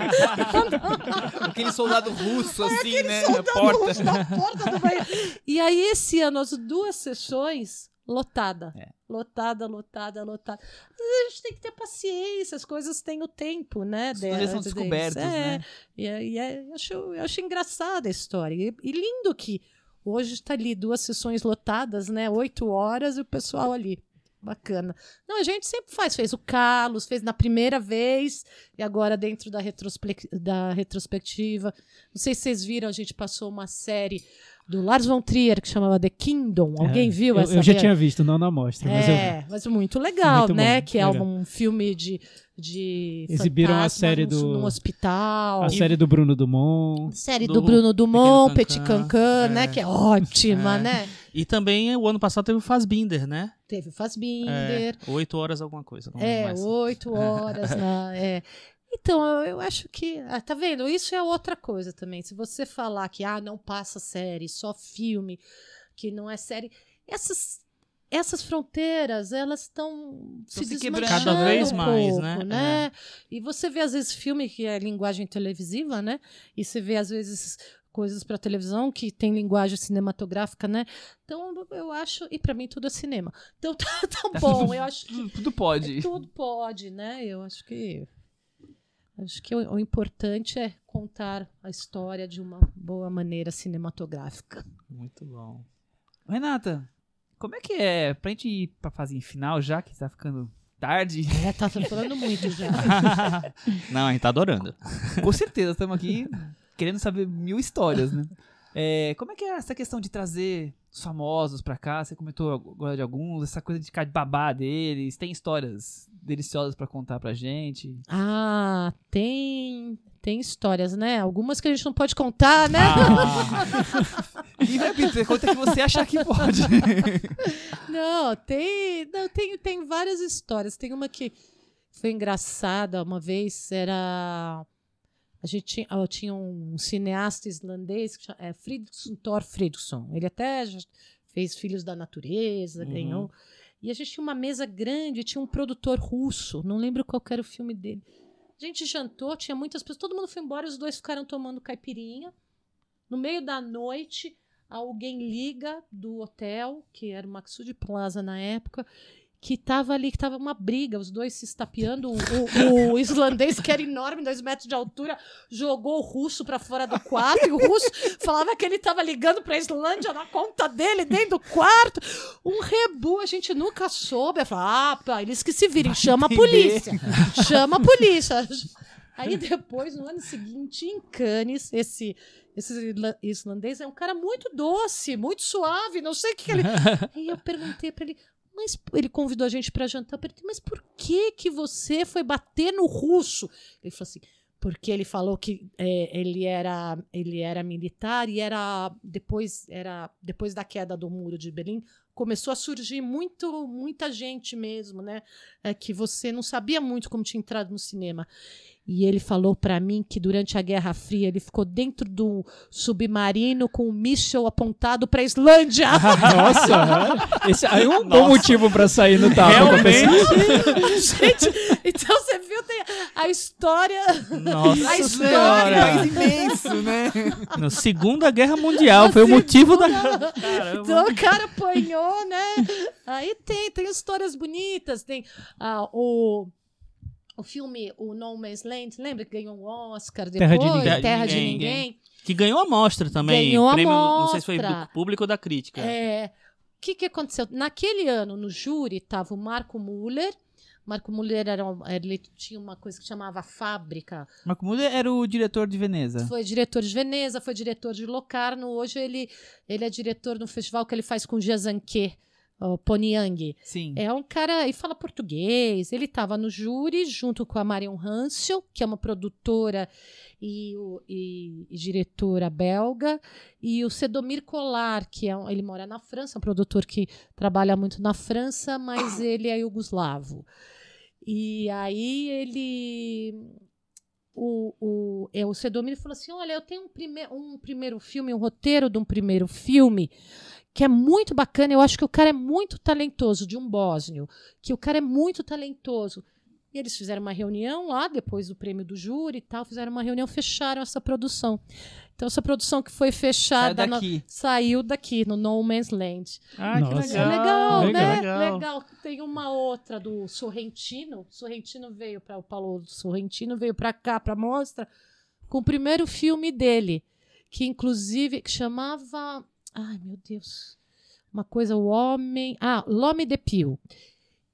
Aquele soldado russo, assim, né? Na Soldado porta. russo na porta do banheiro. E aí, esse ano, as duas sessões, lotada. É. Lotada, lotada, lotada. A gente tem que ter paciência, as coisas têm o tempo, né? Os projetos são delas, descobertos, é, né? E, é- e é- eu, acho, eu acho engraçada a história. E, e lindo que hoje está ali duas sessões lotadas, né? Oito horas e o pessoal ali. Bacana. Não, a gente sempre faz. Fez o Carlos, fez na primeira vez, e agora dentro da, retrospec- da retrospectiva. Não sei se vocês viram, a gente passou uma série do Lars von Trier que chamava The Kingdom. Alguém É, viu eu, essa Eu já tinha visto, não na mostra, mas eu. É, mas muito legal, Muito né? bom, que é legal. um filme de, de Exibiram a série num- do- num hospital. A série do Bruno Dumont. Série do, do Bruno Dumont, Petit Cancan, Cancan, né? é. Que é ótima, É. né? E também o ano passado teve o Fassbinder, né? Teve o É, Fassbinder. oito horas alguma coisa. não É, mais. oito horas. na, é. Então, eu, eu acho que. ah, tá vendo? Isso é outra coisa também. Se você falar que ah, não passa série, só filme, que não é série. Essas, essas fronteiras, elas estão se, se desmanchando quebrando. Cada vez um mais, pouco, né? né? E você vê, às vezes, filme que é linguagem televisiva, né? E você vê, às vezes, coisas para televisão que tem linguagem cinematográfica, né? Então, eu acho. E para mim, tudo é cinema. Então, tá, tá bom. Eu acho que. Tudo, pode. Tudo pode, né? Eu acho que. Acho que o, o importante é contar a história de uma boa maneira cinematográfica. Muito bom. Renata, como é que é? Pra gente ir pra fase final já, que tá ficando tarde. É, tá falando muito já. Não, a gente tá adorando. Com certeza, estamos aqui querendo saber mil histórias, né? É, como é que é essa questão de trazer os famosos pra cá? Você comentou agora de alguns, essa coisa de ficar de babá deles. Tem histórias deliciosas pra contar pra gente? Ah, tem. Tem histórias, né? Algumas que a gente não pode contar, né? E vai, Peter, conta que você achar que pode. Não, tem, não, tem, tem várias histórias. Tem uma que foi engraçada uma vez, era a gente tinha, tinha um cineasta islandês que chama, é Fridriksson Thor Fridriksson. Ele até fez Filhos da Natureza, Uhum. ganhou. E a gente tinha uma mesa grande, tinha um produtor russo, não lembro qual era o filme dele. A gente jantou, tinha muitas pessoas, todo mundo foi embora, os dois ficaram tomando caipirinha. No meio da noite, alguém liga do hotel, que era o Maxud Plaza na época, que tava ali, que tava uma briga, os dois se estapeando. O, o- o islandês, que era enorme, dois metros de altura, jogou o russo pra fora do quarto, e o russo falava que ele tava ligando pra Islândia na conta dele, dentro do quarto. Um rebu, a gente nunca soube. Eu falei, ah, pá, eles que se virem, chama a entender. polícia. Chama a polícia. Aí depois, no ano seguinte, em Cannes, esse, esse isla- islandês é um cara muito doce, muito suave, não sei o que, que ele. Aí eu perguntei pra ele, mas ele convidou a gente pra jantar, eu perguntei, mas por que que você foi bater no russo? Ele falou assim, porque ele falou que é, ele era ele era militar e era depois era depois da queda do muro de Berlim começou a surgir muito muita gente mesmo, né? É, que você não sabia muito como tinha entrado no cinema. E ele falou pra mim que durante a Guerra Fria ele ficou dentro do submarino com um míssil apontado pra Islândia. Nossa, esse aí é um bom motivo pra sair no tapa a pessoa. Gente, então você viu, tem a história. Nossa A É um história. país imenso, né? Na Segunda Guerra Mundial foi o motivo da. Então o cara apanhou, né? Aí tem, tem histórias bonitas, tem ah, o. O filme, o No Man's Land, lembra que ganhou um Oscar depois? Terra de Ninguém. Terra de Ninguém. Que ganhou a mostra também. Ganhou a prêmio, Não sei se foi mostra. do público ou da crítica. É, o que, que aconteceu? Naquele ano, no júri, estava o Marco Muller. Marco Muller era, ele tinha uma coisa que chamava Fábrica. Marco Muller era o diretor de Veneza. Foi diretor de Veneza, foi diretor de Locarno. Hoje ele, ele é diretor no festival que ele faz com Jazanque, o Ponyang. Sim. É um cara e fala português. Ele estava no júri junto com a Marion Hansel, que é uma produtora e, e- e diretora belga, e o Sedomir Kolar, que é um, ele mora na França, um produtor que trabalha muito na França, mas ele é iugoslavo. E aí ele o, o, é, o Sedomir falou assim: olha, eu tenho um, prime um primeiro filme, um roteiro de um primeiro filme que é muito bacana. Eu acho que o cara é muito talentoso, de um bósnio, que o cara é muito talentoso. E eles fizeram uma reunião lá, depois do prêmio do júri e tal, fizeram uma reunião, fecharam essa produção. Então, essa produção que foi fechada Saiu no- daqui. saiu daqui, no No Man's Land. Ah, Nossa. que É legal. legal, né? legal. Legal. Tem uma outra do Sorrentino. Sorrentino veio para o Paulo Sorrentino veio para cá para mostra com o primeiro filme dele, que inclusive que chamava, ai meu Deus, uma coisa o homem, ah, L'Homme de Pio.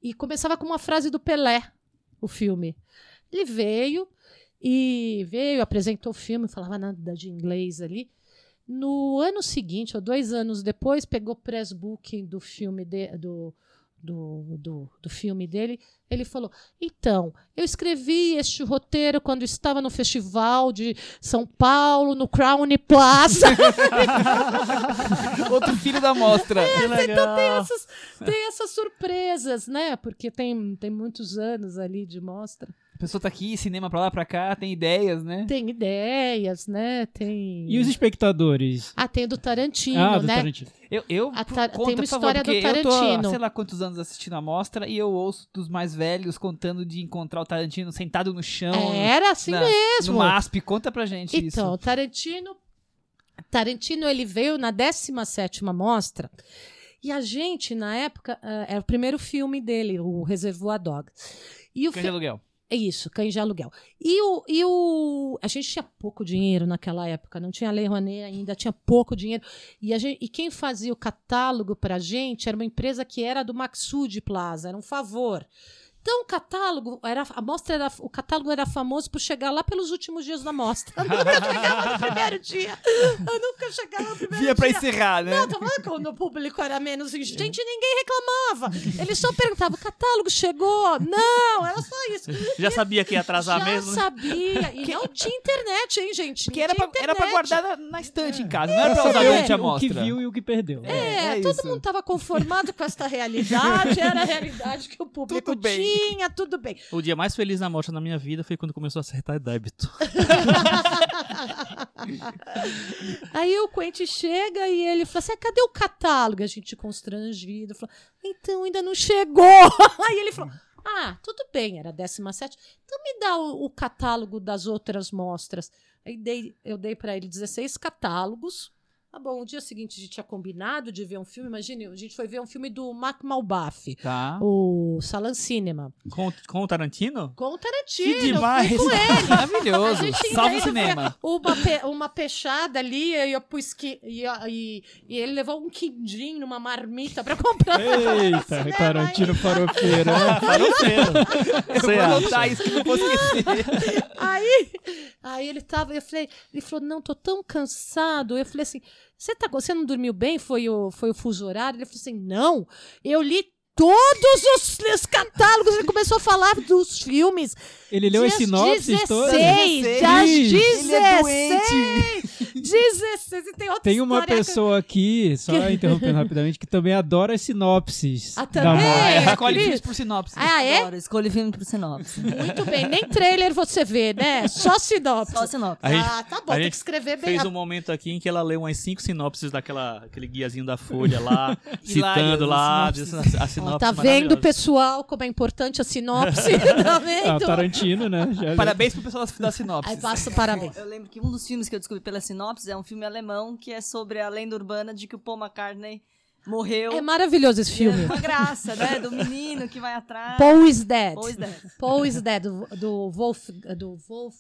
E começava com uma frase do Pelé, o filme. Ele veio e veio, apresentou o filme, falava nada de inglês ali. No ano seguinte, ou dois anos depois, pegou press booking do filme de- do, do, do, do filme dele. Ele falou: Então, eu escrevi este roteiro quando estava no festival de São Paulo, no Crown Plaza. Outro filho da mostra. Que legal. essas, tem essas surpresas, né? Porque tem, tem muitos anos ali de mostra. A pessoa tá aqui, cinema pra lá, pra cá, tem ideias, né? Tem ideias, né? Tem. E os espectadores? Ah, tem o do Tarantino, ah, do né? Tarantino. Eu, eu A Tar- conta, tem uma por favor, história do porque eu tô, Tarantino. sei lá quantos anos assistindo a mostra e eu ouço dos mais velhos contando de encontrar o Tarantino sentado no chão. Era assim na- mesmo. No MASP, conta pra gente Então, isso. Tarantino, Tarantino ele veio na 17ª mostra. E a gente, na época, ah, era o primeiro filme dele, o Reservoir Dogs. E o Cães de aluguel. É isso, Cães de Aluguel. E o, e o. A gente tinha pouco dinheiro naquela época, não tinha Lei Rouanet ainda, tinha pouco dinheiro. E, a gente, e quem fazia o catálogo pra gente era uma empresa que era do Maxud Plaza, era um favor. Então o catálogo, era, a mostra era, o catálogo era famoso por chegar lá pelos últimos dias da mostra. Eu nunca chegava no primeiro dia. Eu nunca chegava no primeiro Via pra dia. encerrar, né? Não, falando que quando o público era menos gente, ninguém reclamava. Eles só perguntavam: o catálogo chegou? Não, era só isso. Já sabia que ia atrasar Já mesmo? né? sabia. E não tinha internet, hein, gente? Porque Não era tinha pra, era pra guardar na, na estante em casa, não era pra Pra usar saber durante a o que mostra. viu e o que perdeu. É, É todo isso. mundo estava conformado com esta realidade, era a realidade que o público Tudo bem. Tinha, tudo bem. O dia mais feliz na mostra na minha vida foi quando começou a acertar débito. Aí o Quentin chega e ele fala assim: "Ah, cadê o catálogo? A gente constrangido. Então ainda não chegou. Aí ele falou: Ah, tudo bem, era 17. Então me dá o, o catálogo das outras mostras. Aí dei, eu dei para ele 16 catálogos. Tá bom, no dia seguinte a gente tinha combinado de ver um filme. Imagine, a gente foi ver um filme do Mac Malbaf, Tá. o Salan Cinema. Com, com o Tarantino? Com o Tarantino. Que demais! Fui com ele. Maravilhoso. Salve o cinema. Uma, pe- uma pechada ali, e eu pus que. E, e- e ele levou um quindim numa marmita pra comprar. Eita, Cinema Tarantino farofeiro. né? Farofeiro. Eu Você vou acha? anotar isso que eu não vou esquecer. Aí, aí ele tava, eu falei, ele falou, não, tô tão cansado. Eu falei assim, você tá, você não dormiu bem? Foi o, foi o fuso horário? Ele falou assim, não, eu li todos os, os catálogos. Ele começou a falar dos filmes. Ele leu as Dias sinopses 16, todas? das Ih, ele é 16, 16. E tem outra Tem uma que- pessoa aqui, só interrompendo rapidamente, que também adora as sinopses. Ah, também? É, Escolhe filmes por sinopse. Ah, é? Adoro, escolhe filme pro sinopse. Muito bem. Nem trailer você vê, né? Só sinopse. Só sinopse. A gente- ah, tá bom. a Tem que escrever bem. Fez a- um momento aqui em que ela leu umas cinco sinopses daquela aquele guiazinho da Folha lá, citando lá as a, sinopses. Sinopse tá vendo, pessoal, como é importante a sinopse? tá Ah, vendo? o Tarantino, né? Já- Parabéns pro pessoal da- da sinopse. Aí passa parabéns. Eu lembro que um dos filmes que eu descobri pela sinopse é um filme alemão que é sobre a lenda urbana de que o Paul McCartney morreu. É maravilhoso esse filme. É uma graça, né? Do menino que vai atrás. Paul is Dead. Paul is dead. Paul is Dead, do, do Wolf. Do Wolf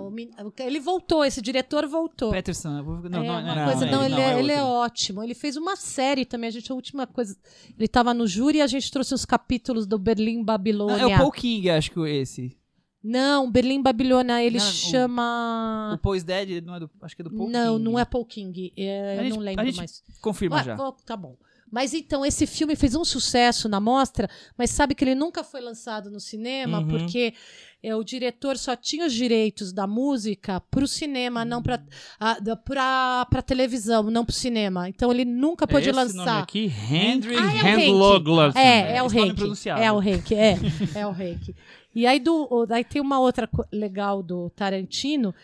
o men- ele voltou, esse diretor voltou. Peterson. Não, é não, uma não, coisa, é não, ele, ele, é, ele é ótimo. Ele fez uma série também. A gente, a última coisa. Ele estava no júri e a gente trouxe os capítulos do Berlim Não, Babilônia. é o Paul King, acho que esse. Não, Berlim Babilônia, ele Não, o- chama. O Paul is Dead, não é do, acho que é do Paul não, King. não é Paul King. É, gente- não lembro mais. Confirma Ué, já. vou- tá bom. Mas então, esse filme fez um sucesso na mostra, mas sabe que ele nunca foi lançado no cinema, Uhum. porque é, o diretor só tinha os direitos da música pro cinema, não pra, a, da- pra, pra televisão, não pro cinema. Então ele nunca pôde Esse nome lançar. aqui, Henry Ah, é o Handlogler. É, é o Hank. pronunciável. É o Hank, é. É o Hank. E aí, do, o- daí tem uma outra legal do Tarantino,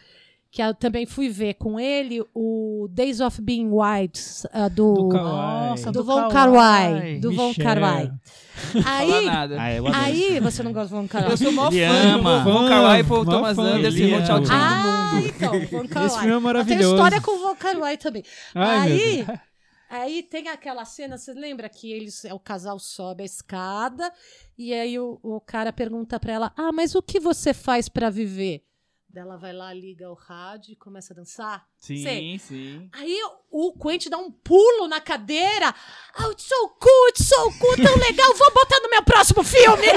que eu também fui ver com ele, o Days of Being Wild, ah, do, Do. Nossa, do do Von. Kar-wai. Do Von Michel. Kar-wai. Fala Aí, nada. Ah, aí, você não gosta do Von Kar-wai? Eu sou mó Ele fã ama. do Von Kar-wai, Paul Mó Thomas fã, Anderson, ele Tchau. Tchau do Ah, mundo. então, Von Kar-wai. Esse filme é maravilhoso. Tem história com o Von Kar-wai também. Ai, aí, aí tem aquela cena, você lembra que eles, o casal sobe a escada e aí o, o cara pergunta pra ela: "Ah, mas o que você faz pra viver?" Daí Ela vai lá, liga o rádio e começa a dançar. Sim, Sei. sim. Aí o Quentin dá um pulo na cadeira. Oh, it's so cool, it's so cool, tão legal, vou botar no meu próximo filme.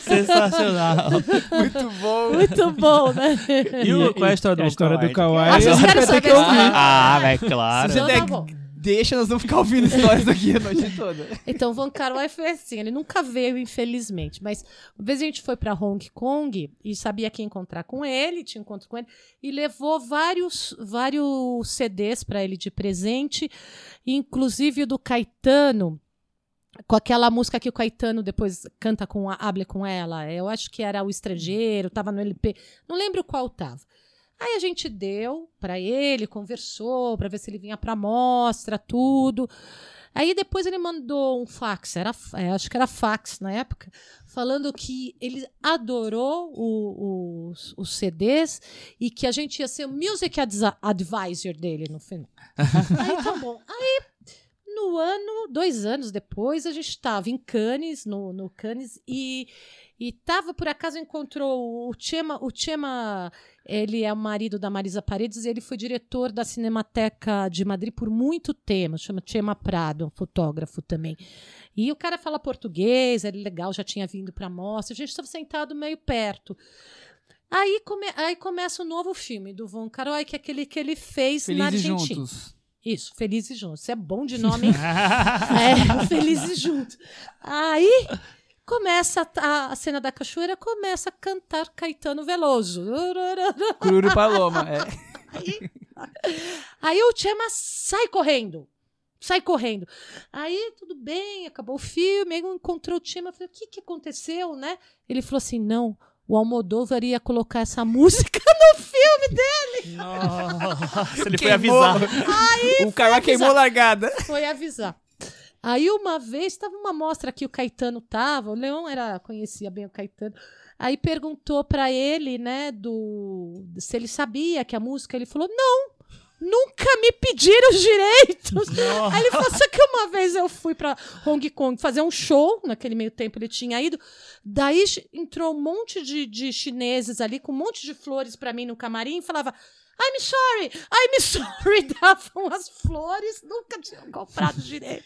Sensacional. Muito bom. Muito bom, né? E o, qual é a história do a história do Kawhi? Kawhi. Ah, vocês querem ter saber que? Ah, velho, claro. Se Então você tá. Deixa, nós vamos ficar ouvindo histórias aqui a noite toda. Então, Von Kar-wai foi assim, ele nunca veio, infelizmente, mas uma vez a gente foi pra Hong Kong e sabia que encontrar com ele, tinha encontro com ele, e levou vários, vários CDs pra ele de presente, inclusive o do Caetano, com aquela música que o Caetano depois canta com a Hable com ela, eu acho que era o Estrangeiro, tava no LP, não lembro qual tava. Aí a gente deu pra ele, conversou pra ver se ele vinha pra mostra, tudo. Aí depois ele mandou um fax, era, é, acho que era fax na época, falando que ele adorou o- os, os CDs e que a gente ia ser o music advisor dele no final. Aí tá bom. Aí no ano, dois anos depois, a gente estava em Cannes, no, no Cannes, e, e tava, por acaso, encontrou o Chema, o Chema, ele é o marido da Marisa Paredes, e ele foi diretor da Cinemateca de Madrid por muito tempo, chama Chema Prado, um fotógrafo também. E o cara fala português, era legal, já tinha vindo para a mostra, a gente estava sentado meio perto. Aí, come- aí começa o novo filme do Von Kar-wai, que é aquele que ele fez na Felizes Argentina. juntos. Isso, Felizes Juntos. Isso é bom de nome, hein? é, Felizes Juntos. Aí começa a, a cena da cachoeira, começa a cantar Caetano Veloso. Cururu Paloma. É. Aí o Chema sai correndo. Sai correndo. Aí, tudo bem, acabou o filme. Aí eu encontrou o Chema. Eu falei, o que, que aconteceu, né? Ele falou assim: não, o Almodóvar ia colocar essa música no filme dele. Nossa, ele foi Queimou. avisar. o cara queimou largada. Foi avisar. Aí uma vez estava uma mostra que o Caetano tava, o Leão era conhecia bem o Caetano. Aí perguntou para ele, né, do se ele sabia que a música, ele falou: "Não, nunca me pediram os direitos". Aí ele falou: "Só que uma vez eu fui para Hong Kong fazer um show, naquele meio tempo ele tinha ido. Daí entrou um monte de, de chineses ali com um monte de flores para mim no camarim e falava: I'm sorry, I'm sorry. Davam as flores, nunca tinham comprado direito.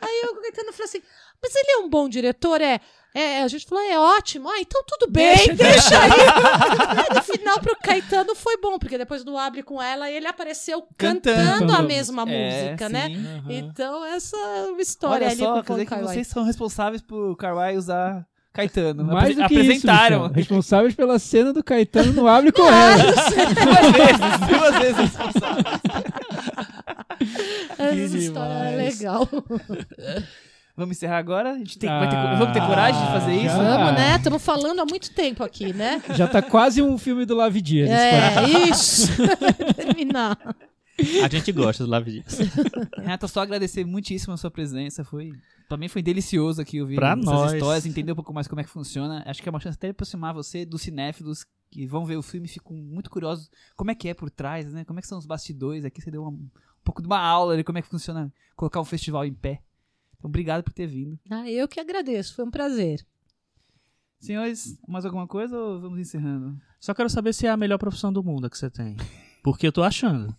Aí o Caetano falou assim: Mas ele é um bom diretor? É. É, a gente falou, é ótimo. Ah, então tudo bem, deixa, aí. Aí, no final, pro Caetano foi bom, porque depois do Abre com ela, ele apareceu cantando, Cantando. a mesma É, música, sim. né? Aham. Então, essa é uma história Olha ali só, com o vocês são responsáveis por Kawhi usar Caetano. Mais do que apresentaram. isso. Responsáveis pela cena do Caetano no Abre com ela. duas vezes, duas vezes responsável. Essa história é legal. Vamos encerrar agora? A gente tem, Ah, vai ter, vamos ter coragem de fazer isso? já. Vamos, né? Estamos falando há muito tempo aqui, né? Já tá quase um filme do Lavi Dias. esse podcast. É, isso. Terminar. A gente gosta do Live. Renata, só agradecer muitíssimo a sua presença. Foi, também foi delicioso aqui ouvir Pra essas nós. histórias, entender um pouco mais como é que funciona. Acho que é uma chance até de aproximar você dos cinéfilos que vão ver o filme e ficam muito curiosos como é que é por trás, né? Como é que são os bastidores. Aqui você deu uma- um pouco de uma aula de como é que funciona colocar um festival em pé. Então, obrigado por ter vindo. Ah, eu que agradeço, foi um prazer. Senhores, mais alguma coisa ou vamos encerrando? Só quero saber se é a melhor profissão do mundo que você tem. Porque eu tô achando.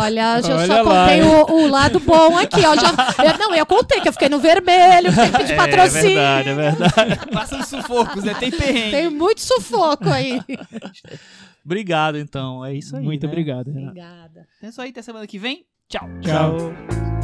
Olha, eu Olha só lá, contei o, o lado bom aqui, ó. Já, eu- não, eu contei que eu fiquei no vermelho, tem que pedir patrocínio. é verdade. Passam sufocos, né? Tem perrengue. Tem muito sufoco aí. Obrigado, então. É isso aí. Muito né? obrigado, Renato. Obrigada. É isso aí, até semana que vem. Tchau. Tchau.